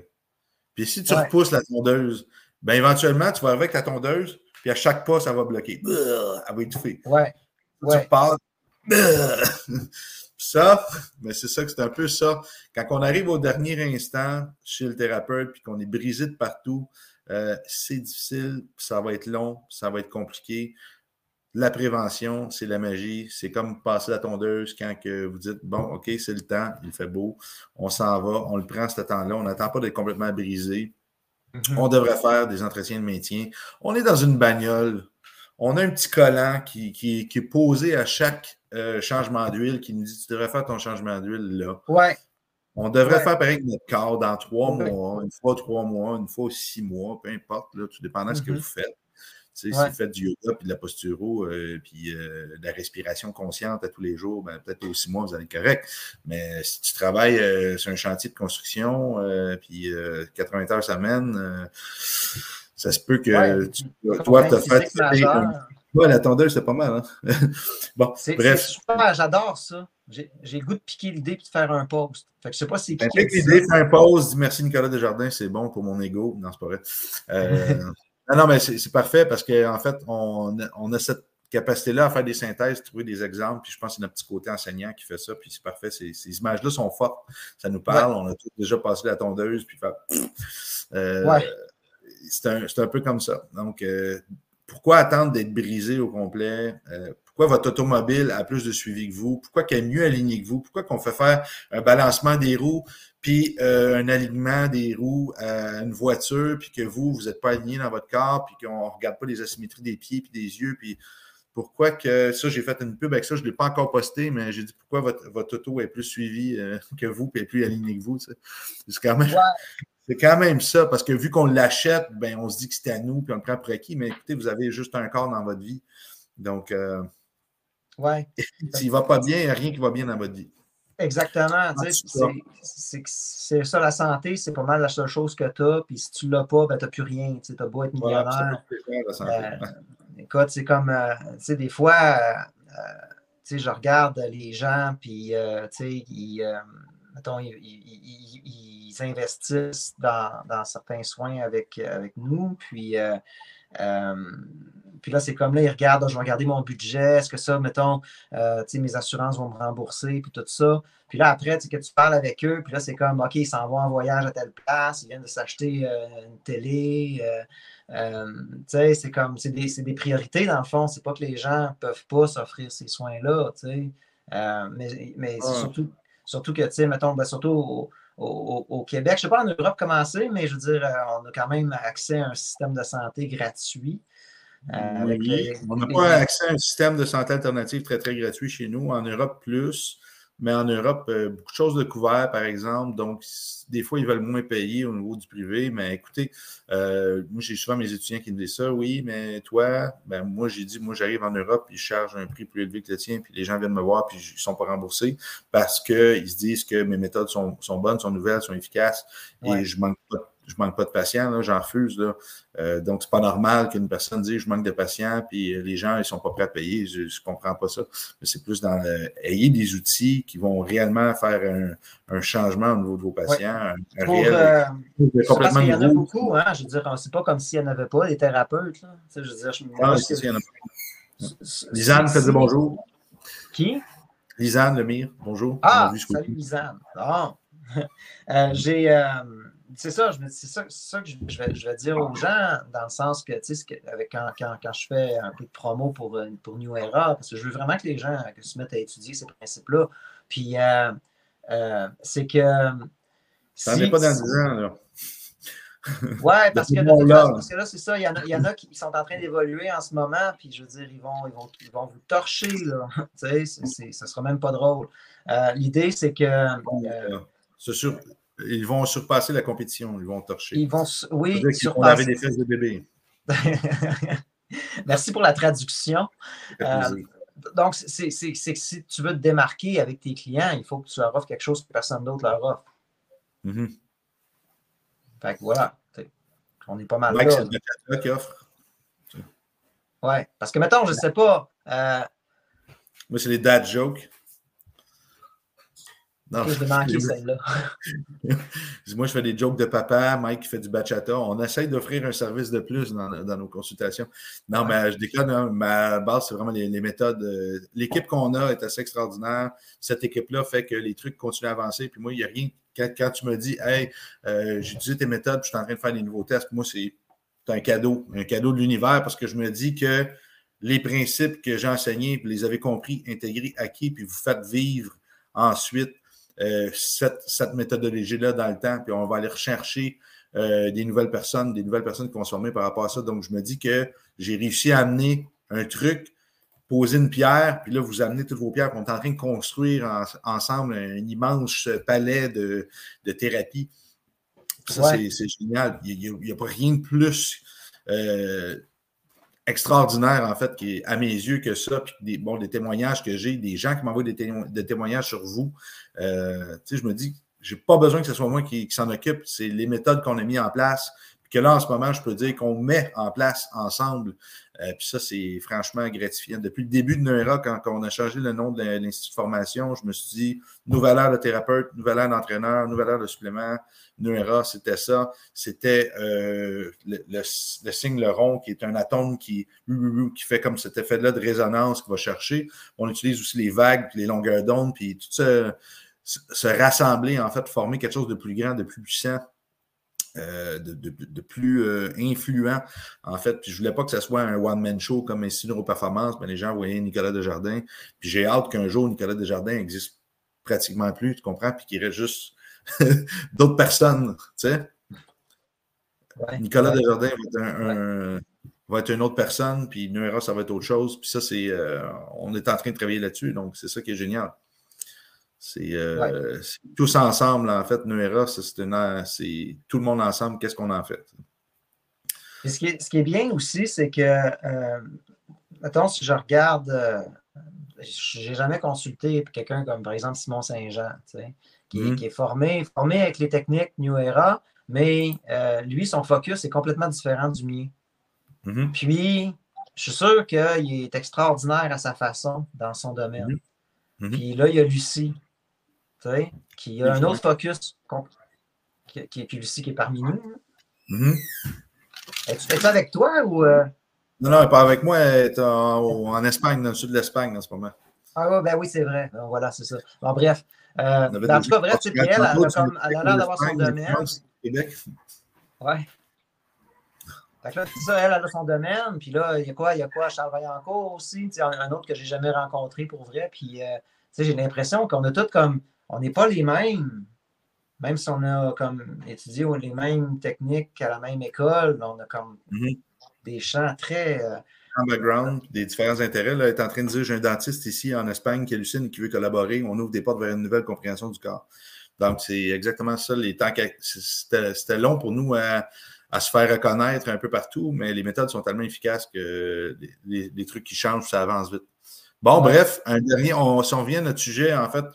Puis si tu repousses la tondeuse, ben éventuellement, tu vas arriver avec ta tondeuse, puis à chaque pas, ça va bloquer. Elle va étouffer. Ouais. Tu repars. Ça, mais c'est ça que c'est un peu ça. Quand on arrive au dernier instant chez le thérapeute puis qu'on est brisé de partout, euh, c'est difficile, ça va être long, ça va être compliqué. La prévention, c'est la magie. C'est comme passer la tondeuse quand que vous dites Bon, OK, c'est le temps, il fait beau, on s'en va, on le prend ce temps-là, on n'attend pas d'être complètement brisé. Mm-hmm. On devrait faire des entretiens de maintien. On est dans une bagnole. On a un petit collant qui, qui est posé à chaque euh, changement d'huile qui nous dit tu devrais faire ton changement d'huile là. Ouais. On devrait faire pareil avec notre corps dans trois mois, une fois trois mois, une fois six mois, peu importe, là, tout dépendant de ce que mm-hmm. vous faites. Si vous faites du yoga, puis de la posturo, euh, puis euh, de la respiration consciente à tous les jours, ben, peut-être aux six mois, vous allez être correct. Mais si tu travailles sur un chantier de construction, puis 80 heures semaine, ça se peut que tu, toi, tu as fait Ouais, la tondeuse, c'est pas mal. Hein? bon, bref. super, j'adore ça. J'ai le goût de piquer l'idée et de faire un post. Fait que je sais pas si ben, Pique l'idée, faire un post, merci Nicolas Desjardins, c'est bon pour mon ego. Non, c'est pas vrai. Euh, non, non, mais c'est parfait parce qu'en fait, on, on, a cette capacité-là à faire des synthèses, trouver des exemples, puis je pense que c'est notre petit côté enseignant qui fait ça, puis c'est parfait. Ces, ces images-là sont fortes. Ça nous parle. On a déjà passé la tondeuse, puis faire. Euh, ouais. C'est un, un, peu comme ça. Donc, euh, pourquoi attendre d'être brisé au complet? Euh, pourquoi votre automobile a plus de suivi que vous? Pourquoi qu'elle est mieux alignée que vous? Pourquoi qu'on fait faire un balancement des roues puis euh, un alignement des roues à une voiture, puis que vous, vous n'êtes pas aligné dans votre corps, puis qu'on ne regarde pas les asymétries des pieds puis des yeux, puis pourquoi que ça, j'ai fait une pub avec ça, je ne l'ai pas encore posté, mais j'ai dit pourquoi votre, votre auto est plus suivie euh, que vous, puis est plus alignée que vous. C'est quand même. C'est quand même ça, parce que vu qu'on l'achète, ben, on se dit que c'est à nous, puis on le prend pour acquis, mais écoutez, vous avez juste un corps dans votre vie. Donc, euh, ouais. s'il ne va pas bien, il n'y a rien qui va bien dans votre vie. Exactement. C'est ça la santé, c'est pas mal la seule chose que tu as. Puis si tu ne l'as pas, ben, tu n'as plus rien. Tu as beau être millionnaire. Euh, écoute, c'est comme, euh, tu sais, des fois, tu sais, je regarde les gens, puis, tu sais, ils, mettons, ils investissent dans, certains soins avec, avec nous. Puis, euh, euh, puis là, c'est comme là, ils regardent, je vais regarder mon budget, est-ce que ça, mettons, euh, mes assurances vont me rembourser, puis tout ça. Puis là, après, que tu parles avec eux, puis là, c'est comme, OK, ils s'en vont en voyage à telle place, ils viennent de s'acheter une télé. c'est comme, c'est des, des, priorités dans le fond. C'est pas que les gens ne peuvent pas s'offrir ces soins-là, mais, mais surtout, surtout que, tu sais, mettons, ben, surtout au, Québec. Je ne sais pas en Europe comment c'est, mais je veux dire, euh, on a quand même accès à un système de santé gratuit. Euh, on n'a pas accès à un système de santé alternative très, très gratuit chez nous. En Europe, plus. Mais en Europe, euh, beaucoup de choses de couvert, par exemple. Donc, des fois, ils veulent moins payer au niveau du privé. Mais écoutez, euh, moi, j'ai souvent mes étudiants qui me disent ça. Oui, mais toi, ben, moi, j'ai dit, moi, j'arrive en Europe, puis je charge un prix plus élevé que le tien, puis les gens viennent me voir, puis ils ne sont pas remboursés parce qu'ils se disent que mes méthodes sont, bonnes, sont nouvelles, sont efficaces, et je manque pas de je manque pas de patients, j'en refuse. Là. Euh, donc, c'est pas normal qu'une personne dise je manque de patients, puis euh, les gens ils sont pas prêts à payer. Je, ne comprends pas ça. Mais c'est plus dans le, ayez des outils qui vont réellement faire un, changement au niveau de vos patients. Pour, euh, parce qu'il y en a beaucoup, hein, je veux dire, c'est pas comme s'il n'y en avait pas des thérapeutes. Là. je veux dire, je si, y en a pas. Lisanne, faites bonjour. Qui? Lisanne Lemire, bonjour. Ah, salut Lisanne. Ah. J'ai c'est ça, c'est ça, ça, que je vais, je vais, dire aux gens, dans le sens que, tu sais, avec, quand, quand, quand, je fais un peu de promo pour, euh, pour New Era, parce que je veux vraiment que les gens se mettent à étudier ces principes-là. Puis, euh, euh, c'est que. Ça n'est pas dans 10 ans, là. Ouais, parce que, là, parce que là, c'est ça, il y, en a, il y en a qui sont en train d'évoluer en ce moment, puis je veux dire, ils vont, ils vont, ils vont vous torcher, là. tu sais, ça sera même pas drôle. L'idée, c'est que. c'est sûr ils vont surpasser la compétition, ils vont torcher. Ils vont, oui, surpasser. des fesses de bébé. Merci pour la traduction. Euh, donc, c'est que si tu veux te démarquer avec tes clients, il faut que tu leur offres quelque chose que personne d'autre leur offre. Mm-hmm. Fait que voilà, on est pas mal là. C'est qui offre. Oui, parce que mettons, je ne sais pas. Euh, Moi, c'est les dad jokes. Non, je manquer celle-là. Moi, je fais des jokes de papa, Mike qui fait du bachata. On essaye d'offrir un service de plus dans, nos consultations. Non, mais je déconne, hein. ma base, c'est vraiment les, méthodes. Euh, l'équipe qu'on a est assez extraordinaire. Cette équipe-là fait que les trucs continuent à avancer. Puis moi, il n'y a rien. Quand, tu me dis, hey, euh, j'ai utilisé tes méthodes, puis je suis en train de faire des nouveaux tests, moi, c'est un cadeau, un cadeau de l'univers parce que je me dis que les principes que j'ai enseignés, vous les avez compris, intégrés, acquis, puis vous faites vivre ensuite euh, cette, méthodologie-là dans le temps, puis on va aller rechercher euh, des nouvelles personnes, des nouvelles personnes qui vont se former par rapport à ça. Donc, je me dis que j'ai réussi à amener un truc, poser une pierre, puis là, vous amenez toutes vos pierres, on est en train de construire ensemble un immense palais de, thérapie. Ça, c'est génial. Il n'y a, pas rien de plus euh, extraordinaire, en fait, qui est à mes yeux que ça, puis des, bon, des témoignages que j'ai, des gens qui m'envoient des, témoignages sur vous. Euh, je me dis, j'ai pas besoin que ce soit moi qui, s'en occupe, c'est les méthodes qu'on a mis en place, puis que là, en ce moment, je peux dire qu'on met en place ensemble. Euh, puis ça, c'est franchement gratifiant. Depuis le début de Neura, quand, on a changé le nom de l'Institut de formation, je me suis dit, nouvelle heure de thérapeute, nouvelle heure d'entraîneur, nouvelle heure de supplément, Neura, c'était ça. C'était euh, le, signe le rond, qui est un atome qui, qui fait comme cet effet-là de résonance qu'il va chercher. On utilise aussi les vagues, puis les longueurs d'onde, puis tout ça, se rassembler, en fait, former quelque chose de plus grand, de plus puissant. Euh, de, plus euh, influent, en fait. Puis je voulais pas que ce soit un one-man show comme un Performance, mais les gens voyaient Nicolas Desjardins. Puis j'ai hâte qu'un jour, Nicolas Desjardins existe pratiquement plus, tu comprends? Puis qu'il reste juste d'autres personnes, tu sais. Nicolas Desjardins va être, une autre personne, puis Nuera, ça va être autre chose. Puis ça, c'est. Euh, on est en train de travailler là-dessus, donc c'est ça qui est génial. C'est tous ensemble, en fait. Nuera, c'est tout le monde ensemble. Qu'est-ce qu'on en fait? ce, qui est, ce, qui est, bien aussi, c'est que, euh, mettons, si je regarde, euh, j'ai jamais consulté quelqu'un comme, par exemple, Simon Saint-Jean, qui, mm-hmm. qui, est formé, formé avec les techniques New Era, mais euh, lui, son focus est complètement différent du mien. Mm-hmm. Puis, je suis sûr qu'il est extraordinaire à sa façon dans son domaine. Mm-hmm. Puis là, il y a Lucie qui a un autre focus, qui, qui, puis Lucie qui est parmi nous. Mm Es-tu avec toi ou. Euh? Non, non, elle n'est pas avec moi, elle est en, Espagne, dans le sud de l'Espagne en ce moment. Ah ouais, ben oui, c'est vrai. voilà, c'est ça. Bon, bref. Euh, ben, en tout cas, bref, c'est elle, elle, a, l'air d'avoir son domaine. Québec. Ouais. Fait que là, ça, elle, elle a son domaine. Puis là, il y a quoi? Il y a quoi? Charles Vaillancourt aussi, un, un autre que j'ai jamais rencontré pour vrai. Puis, euh, j'ai l'impression qu'on a tous comme on n'est pas les mêmes. Même si on a comme étudié les mêmes techniques à la même école, on a comme mhm. des champs très. Euh, des différents intérêts. Là, est en train de dire j'ai un dentiste ici en Espagne qui hallucine et qui veut collaborer. On ouvre des portes vers une nouvelle compréhension du corps. Donc, c'est exactement ça. Les temps c'était long pour nous à, se faire reconnaître un peu partout, mais les méthodes sont tellement efficaces que les, trucs qui changent, ça avance vite. Bon, bref, un dernier, on, si on revient à notre sujet, en fait,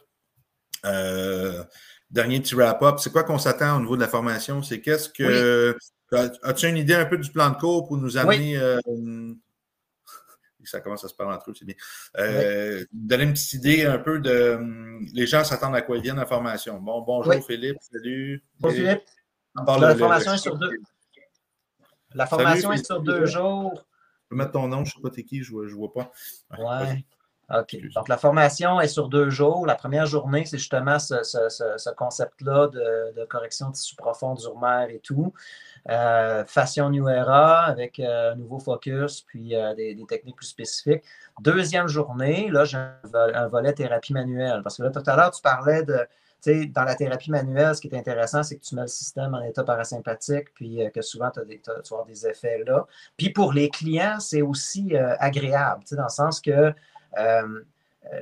euh, dernier petit wrap-up, c'est quoi qu'on s'attend au niveau de la formation? C'est qu'est-ce que. As-tu une idée un peu du plan de cours pour nous amener. Euh, ça commence à se parler entre eux, c'est bien. Euh, donner une petite idée un peu de. Hum, les gens s'attendent à quoi ils viennent la formation. Bon, bonjour Philippe, salut. Bonjour Philippe. la, formation est sur deux. La formation est sur deux jours. Je peux mettre ton nom, je ne sais pas t'es qui, je ne vois, vois, pas. Ouais. OK. Donc, la formation est sur deux jours. La première journée, c'est justement ce, concept-là de, correction de tissu profond, d'urmère et tout. Euh, Fashion New Era avec euh, un nouveau focus, puis euh, des, techniques plus spécifiques. Deuxième journée, là, j'ai un, volet thérapie manuelle. Parce que là, tout à l'heure, tu parlais de, tu sais, dans la thérapie manuelle, ce qui est intéressant, c'est que tu mets le système en état parasympathique, puis que souvent, tu, as des, tu as des effets là. Puis pour les clients, c'est aussi agréable, tu sais, dans le sens que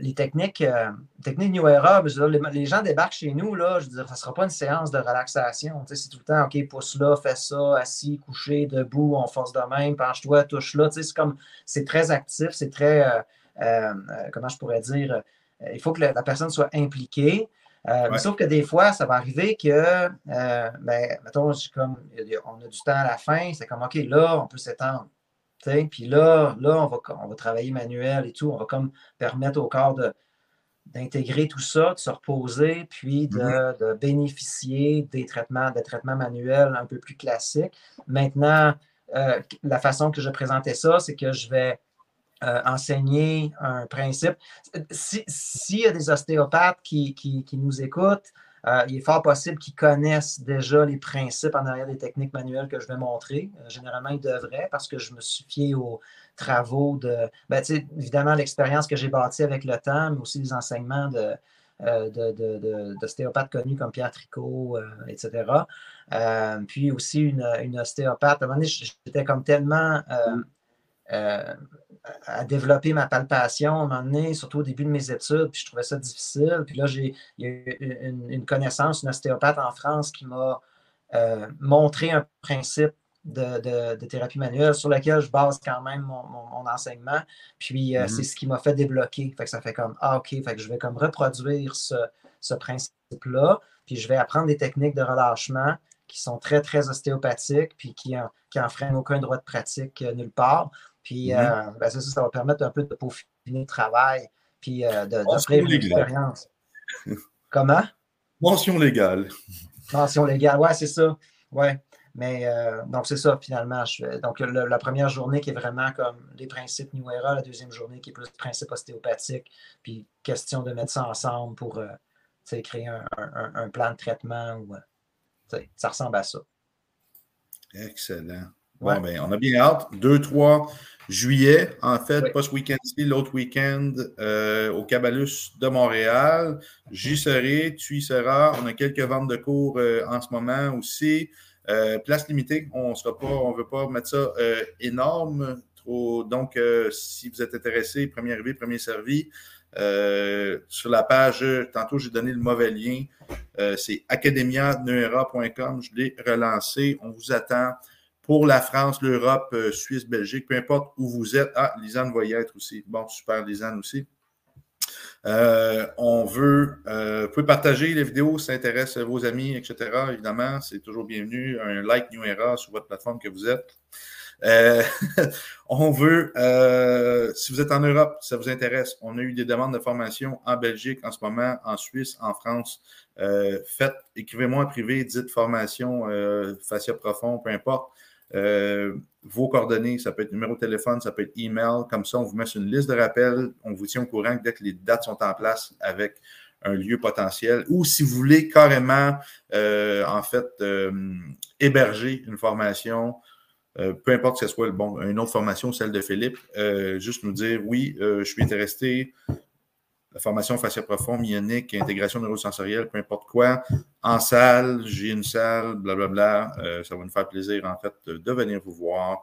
les techniques, euh, techniques New Era, les, gens débarquent chez nous, là, je veux dire, ça ne sera pas une séance de relaxation. C'est tout le temps, OK, pousse là, fais ça, assis, couché, debout, on force de même, penche-toi, touche là. C'est comme, c'est très actif, c'est très, euh, comment je pourrais dire, il faut que la, personne soit impliquée. Mais sauf que des fois, ça va arriver que, ben, mettons, comme, on a du temps à la fin, c'est comme, OK, là, on peut s'étendre. Puis là, là on, va, on va travailler manuel et tout. On va comme permettre au corps d'intégrer tout ça, de se reposer, puis de, mm-hmm. bénéficier des traitements, des traitements manuels un peu plus classiques. Maintenant, euh, la façon que je présentais ça, c'est que je vais euh, enseigner un principe. S'il y a des ostéopathes qui, qui nous écoutent, euh, il est fort possible qu'ils connaissent déjà les principes en arrière des techniques manuelles que je vais montrer. Euh, généralement, ils devraient parce que je me suis fié aux travaux de, ben, évidemment, l'expérience que j'ai bâtie avec le temps, mais aussi les enseignements de, euh, d'ostéopathes connus comme Pierre Tricot, etc. puis aussi une, une, ostéopathe. À un moment donné, j'étais comme tellement à développer ma palpation à un moment donné, surtout au début de mes études, puis je trouvais ça difficile. Puis là, j'ai il y a eu une, connaissance, une ostéopathe en France qui m'a euh, montré un principe de, thérapie manuelle sur lequel je base quand même mon, enseignement. Puis euh, mm-hmm. c'est ce qui m'a fait débloquer. Fait que ça fait comme Ah, OK, fait que je vais comme reproduire ce, principe-là. Puis je vais apprendre des techniques de relâchement qui sont très, très ostéopathiques, puis qui, qui enfreignent aucun droit de pratique euh, nulle part. Puis mm-hmm. euh, ben, ça, ça va permettre un peu de peaufiner le travail, puis euh, d'offrir une expérience. Comment? Mention légale. Mention légale, ouais, c'est ça. Ouais. Mais euh, donc, c'est ça, finalement. donc, la première journée qui est vraiment comme les principes New Era, la deuxième journée qui est plus principe ostéopathique, puis question de mettre ça ensemble pour créer un, plan de traitement. Ou, ça ressemble à ça. Excellent. Bon, ben, on a bien hâte. 2-3 juillet, en fait, pas ce week-end-ci, l'autre week-end euh, au Cabalus de Montréal. J'y serai, tu y seras. On a quelques ventes de cours euh, en ce moment aussi. Euh, place limitée, on ne veut pas mettre ça énorme. Trop, donc, si vous êtes intéressé, premier arrivé, premier servi. sur la page, tantôt j'ai donné le mauvais lien, c'est academianeura.com, je l'ai relancé, on vous attend pour la France, l'Europe, euh, Suisse, Belgique, peu importe où vous êtes. Ah, Lisanne va y être aussi. Bon, super, Lisanne aussi. Euh, on veut, euh, vous pouvez partager les vidéos, ça intéresse vos amis, etc. Évidemment, c'est toujours bienvenu. Un like New Era sur votre plateforme que vous êtes. on veut, si vous êtes en Europe, ça vous intéresse, on a eu des demandes de formation en Belgique en ce moment, en Suisse, en France. faites, écrivez-moi en privé, dites formation, fascia profond, peu importe. Euh, vos coordonnées, ça peut être numéro de téléphone, ça peut être email. Comme ça, on vous met une liste de rappels. On vous tient au courant dès que les dates sont en place avec un lieu potentiel. Ou si vous voulez carrément, euh, en fait, euh, héberger une formation, peu importe que ce soit une autre formation, celle de Philippe, juste nous dire oui, je suis intéressé. La formation facial profond, myonique, intégration neurosensorielle, peu importe quoi, en salle, j'ai une salle, blablabla. Euh, ça va nous faire plaisir, en fait, de venir vous voir.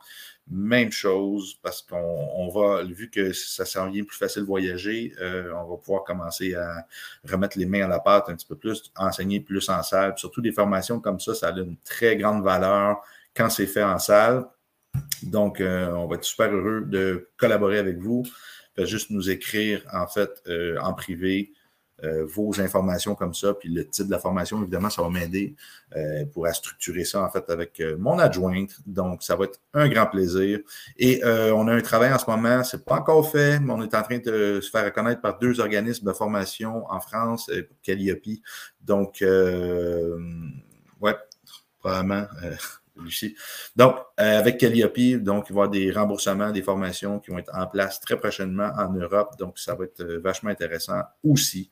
Même chose, parce qu'on va, vu que ça s'en vient plus facile de voyager, euh, on va pouvoir commencer à remettre les mains à la pâte un petit peu plus, enseigner plus en salle. surtout des formations comme ça, ça a une très grande valeur quand c'est fait en salle. Donc, euh, on va être super heureux de collaborer avec vous. Juste nous écrire, en fait, euh, en privé, euh, vos informations comme ça, puis le titre de la formation, évidemment, ça va m'aider pour structurer ça, en fait, avec mon adjointe. Donc, ça va être un grand plaisir. Et on a un travail en ce moment, c'est pas encore fait, mais on est en train de se faire reconnaître par deux organismes de formation en France, Calliope. Donc, ouais, probablement Lucie. Donc, euh, avec Calliope, donc, il va y avoir des remboursements, des formations qui vont être en place très prochainement en Europe. Donc, ça va être euh, vachement intéressant aussi.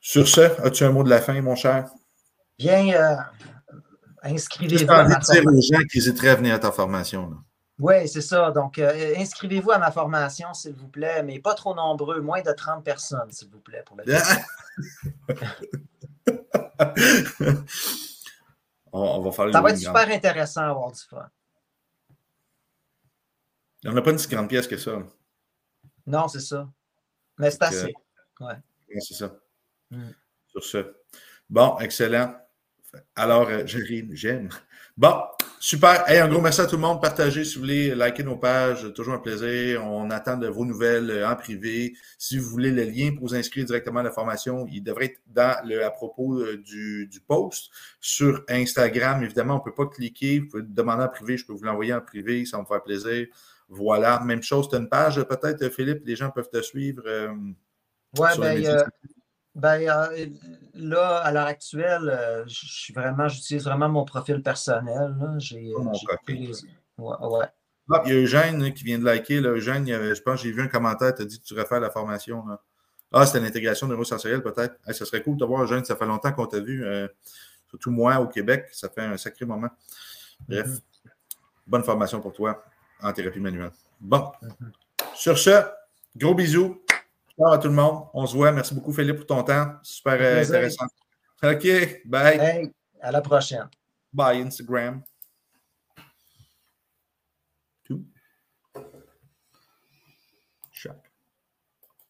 Sur ce, as-tu un mot de la fin, mon cher? Bien, euh, inscrivez-vous. à ma dire aux gens qui hésiteraient à venir à ta formation. Oui, c'est ça. Donc, inscrivez-vous à ma formation, s'il vous plaît, mais pas trop nombreux, moins de 30 personnes, s'il vous plaît, pour le On, va faire Ça va être super intéressant à voir du fun. On n'a pas une si grande pièce que ça. Non, c'est ça. Mais c'est assez. Ouais. c'est ça. Mm. Sur ce. Bon, excellent. Alors, euh, j'aime. Bon, Super. un gros merci à tout le monde. Partagez si vous voulez, likez nos pages. Toujours un plaisir. On attend de vos nouvelles euh, en privé. Si vous voulez le lien pour vous inscrire directement à la formation, il devrait être dans le, à propos euh, du, du post. Sur Instagram, évidemment, on ne peut pas cliquer. Vous pouvez demander en privé. Je peux vous l'envoyer en privé. Ça va me faire plaisir. Voilà. Même chose. Tu as une page, peut-être, Philippe? Les gens peuvent te suivre. Euh, bien, ben, euh, là, à l'heure actuelle, euh, je suis vraiment, j'utilise vraiment mon profil personnel. J'ai, oh, ouais, ah, il y a Eugène qui vient de liker. Là. Eugène, je pense que j'ai vu un commentaire, tu as dit que tu refais la formation. Ah, c'était l'intégration neurosensorielle, peut-être. ça serait cool de te voir, Eugène. Ça fait longtemps qu'on t'a vu. Euh, surtout moi au Québec. Ça fait un sacré moment. Bref, mm-hmm. bonne formation pour toi en thérapie manuelle. Bon. Mm-hmm. Sur ce, gros bisous. Ciao à tout le monde. On se voit. Merci beaucoup, Philippe, pour ton temps. Super euh, intéressant. OK. Bye. à la prochaine. Bye, Instagram.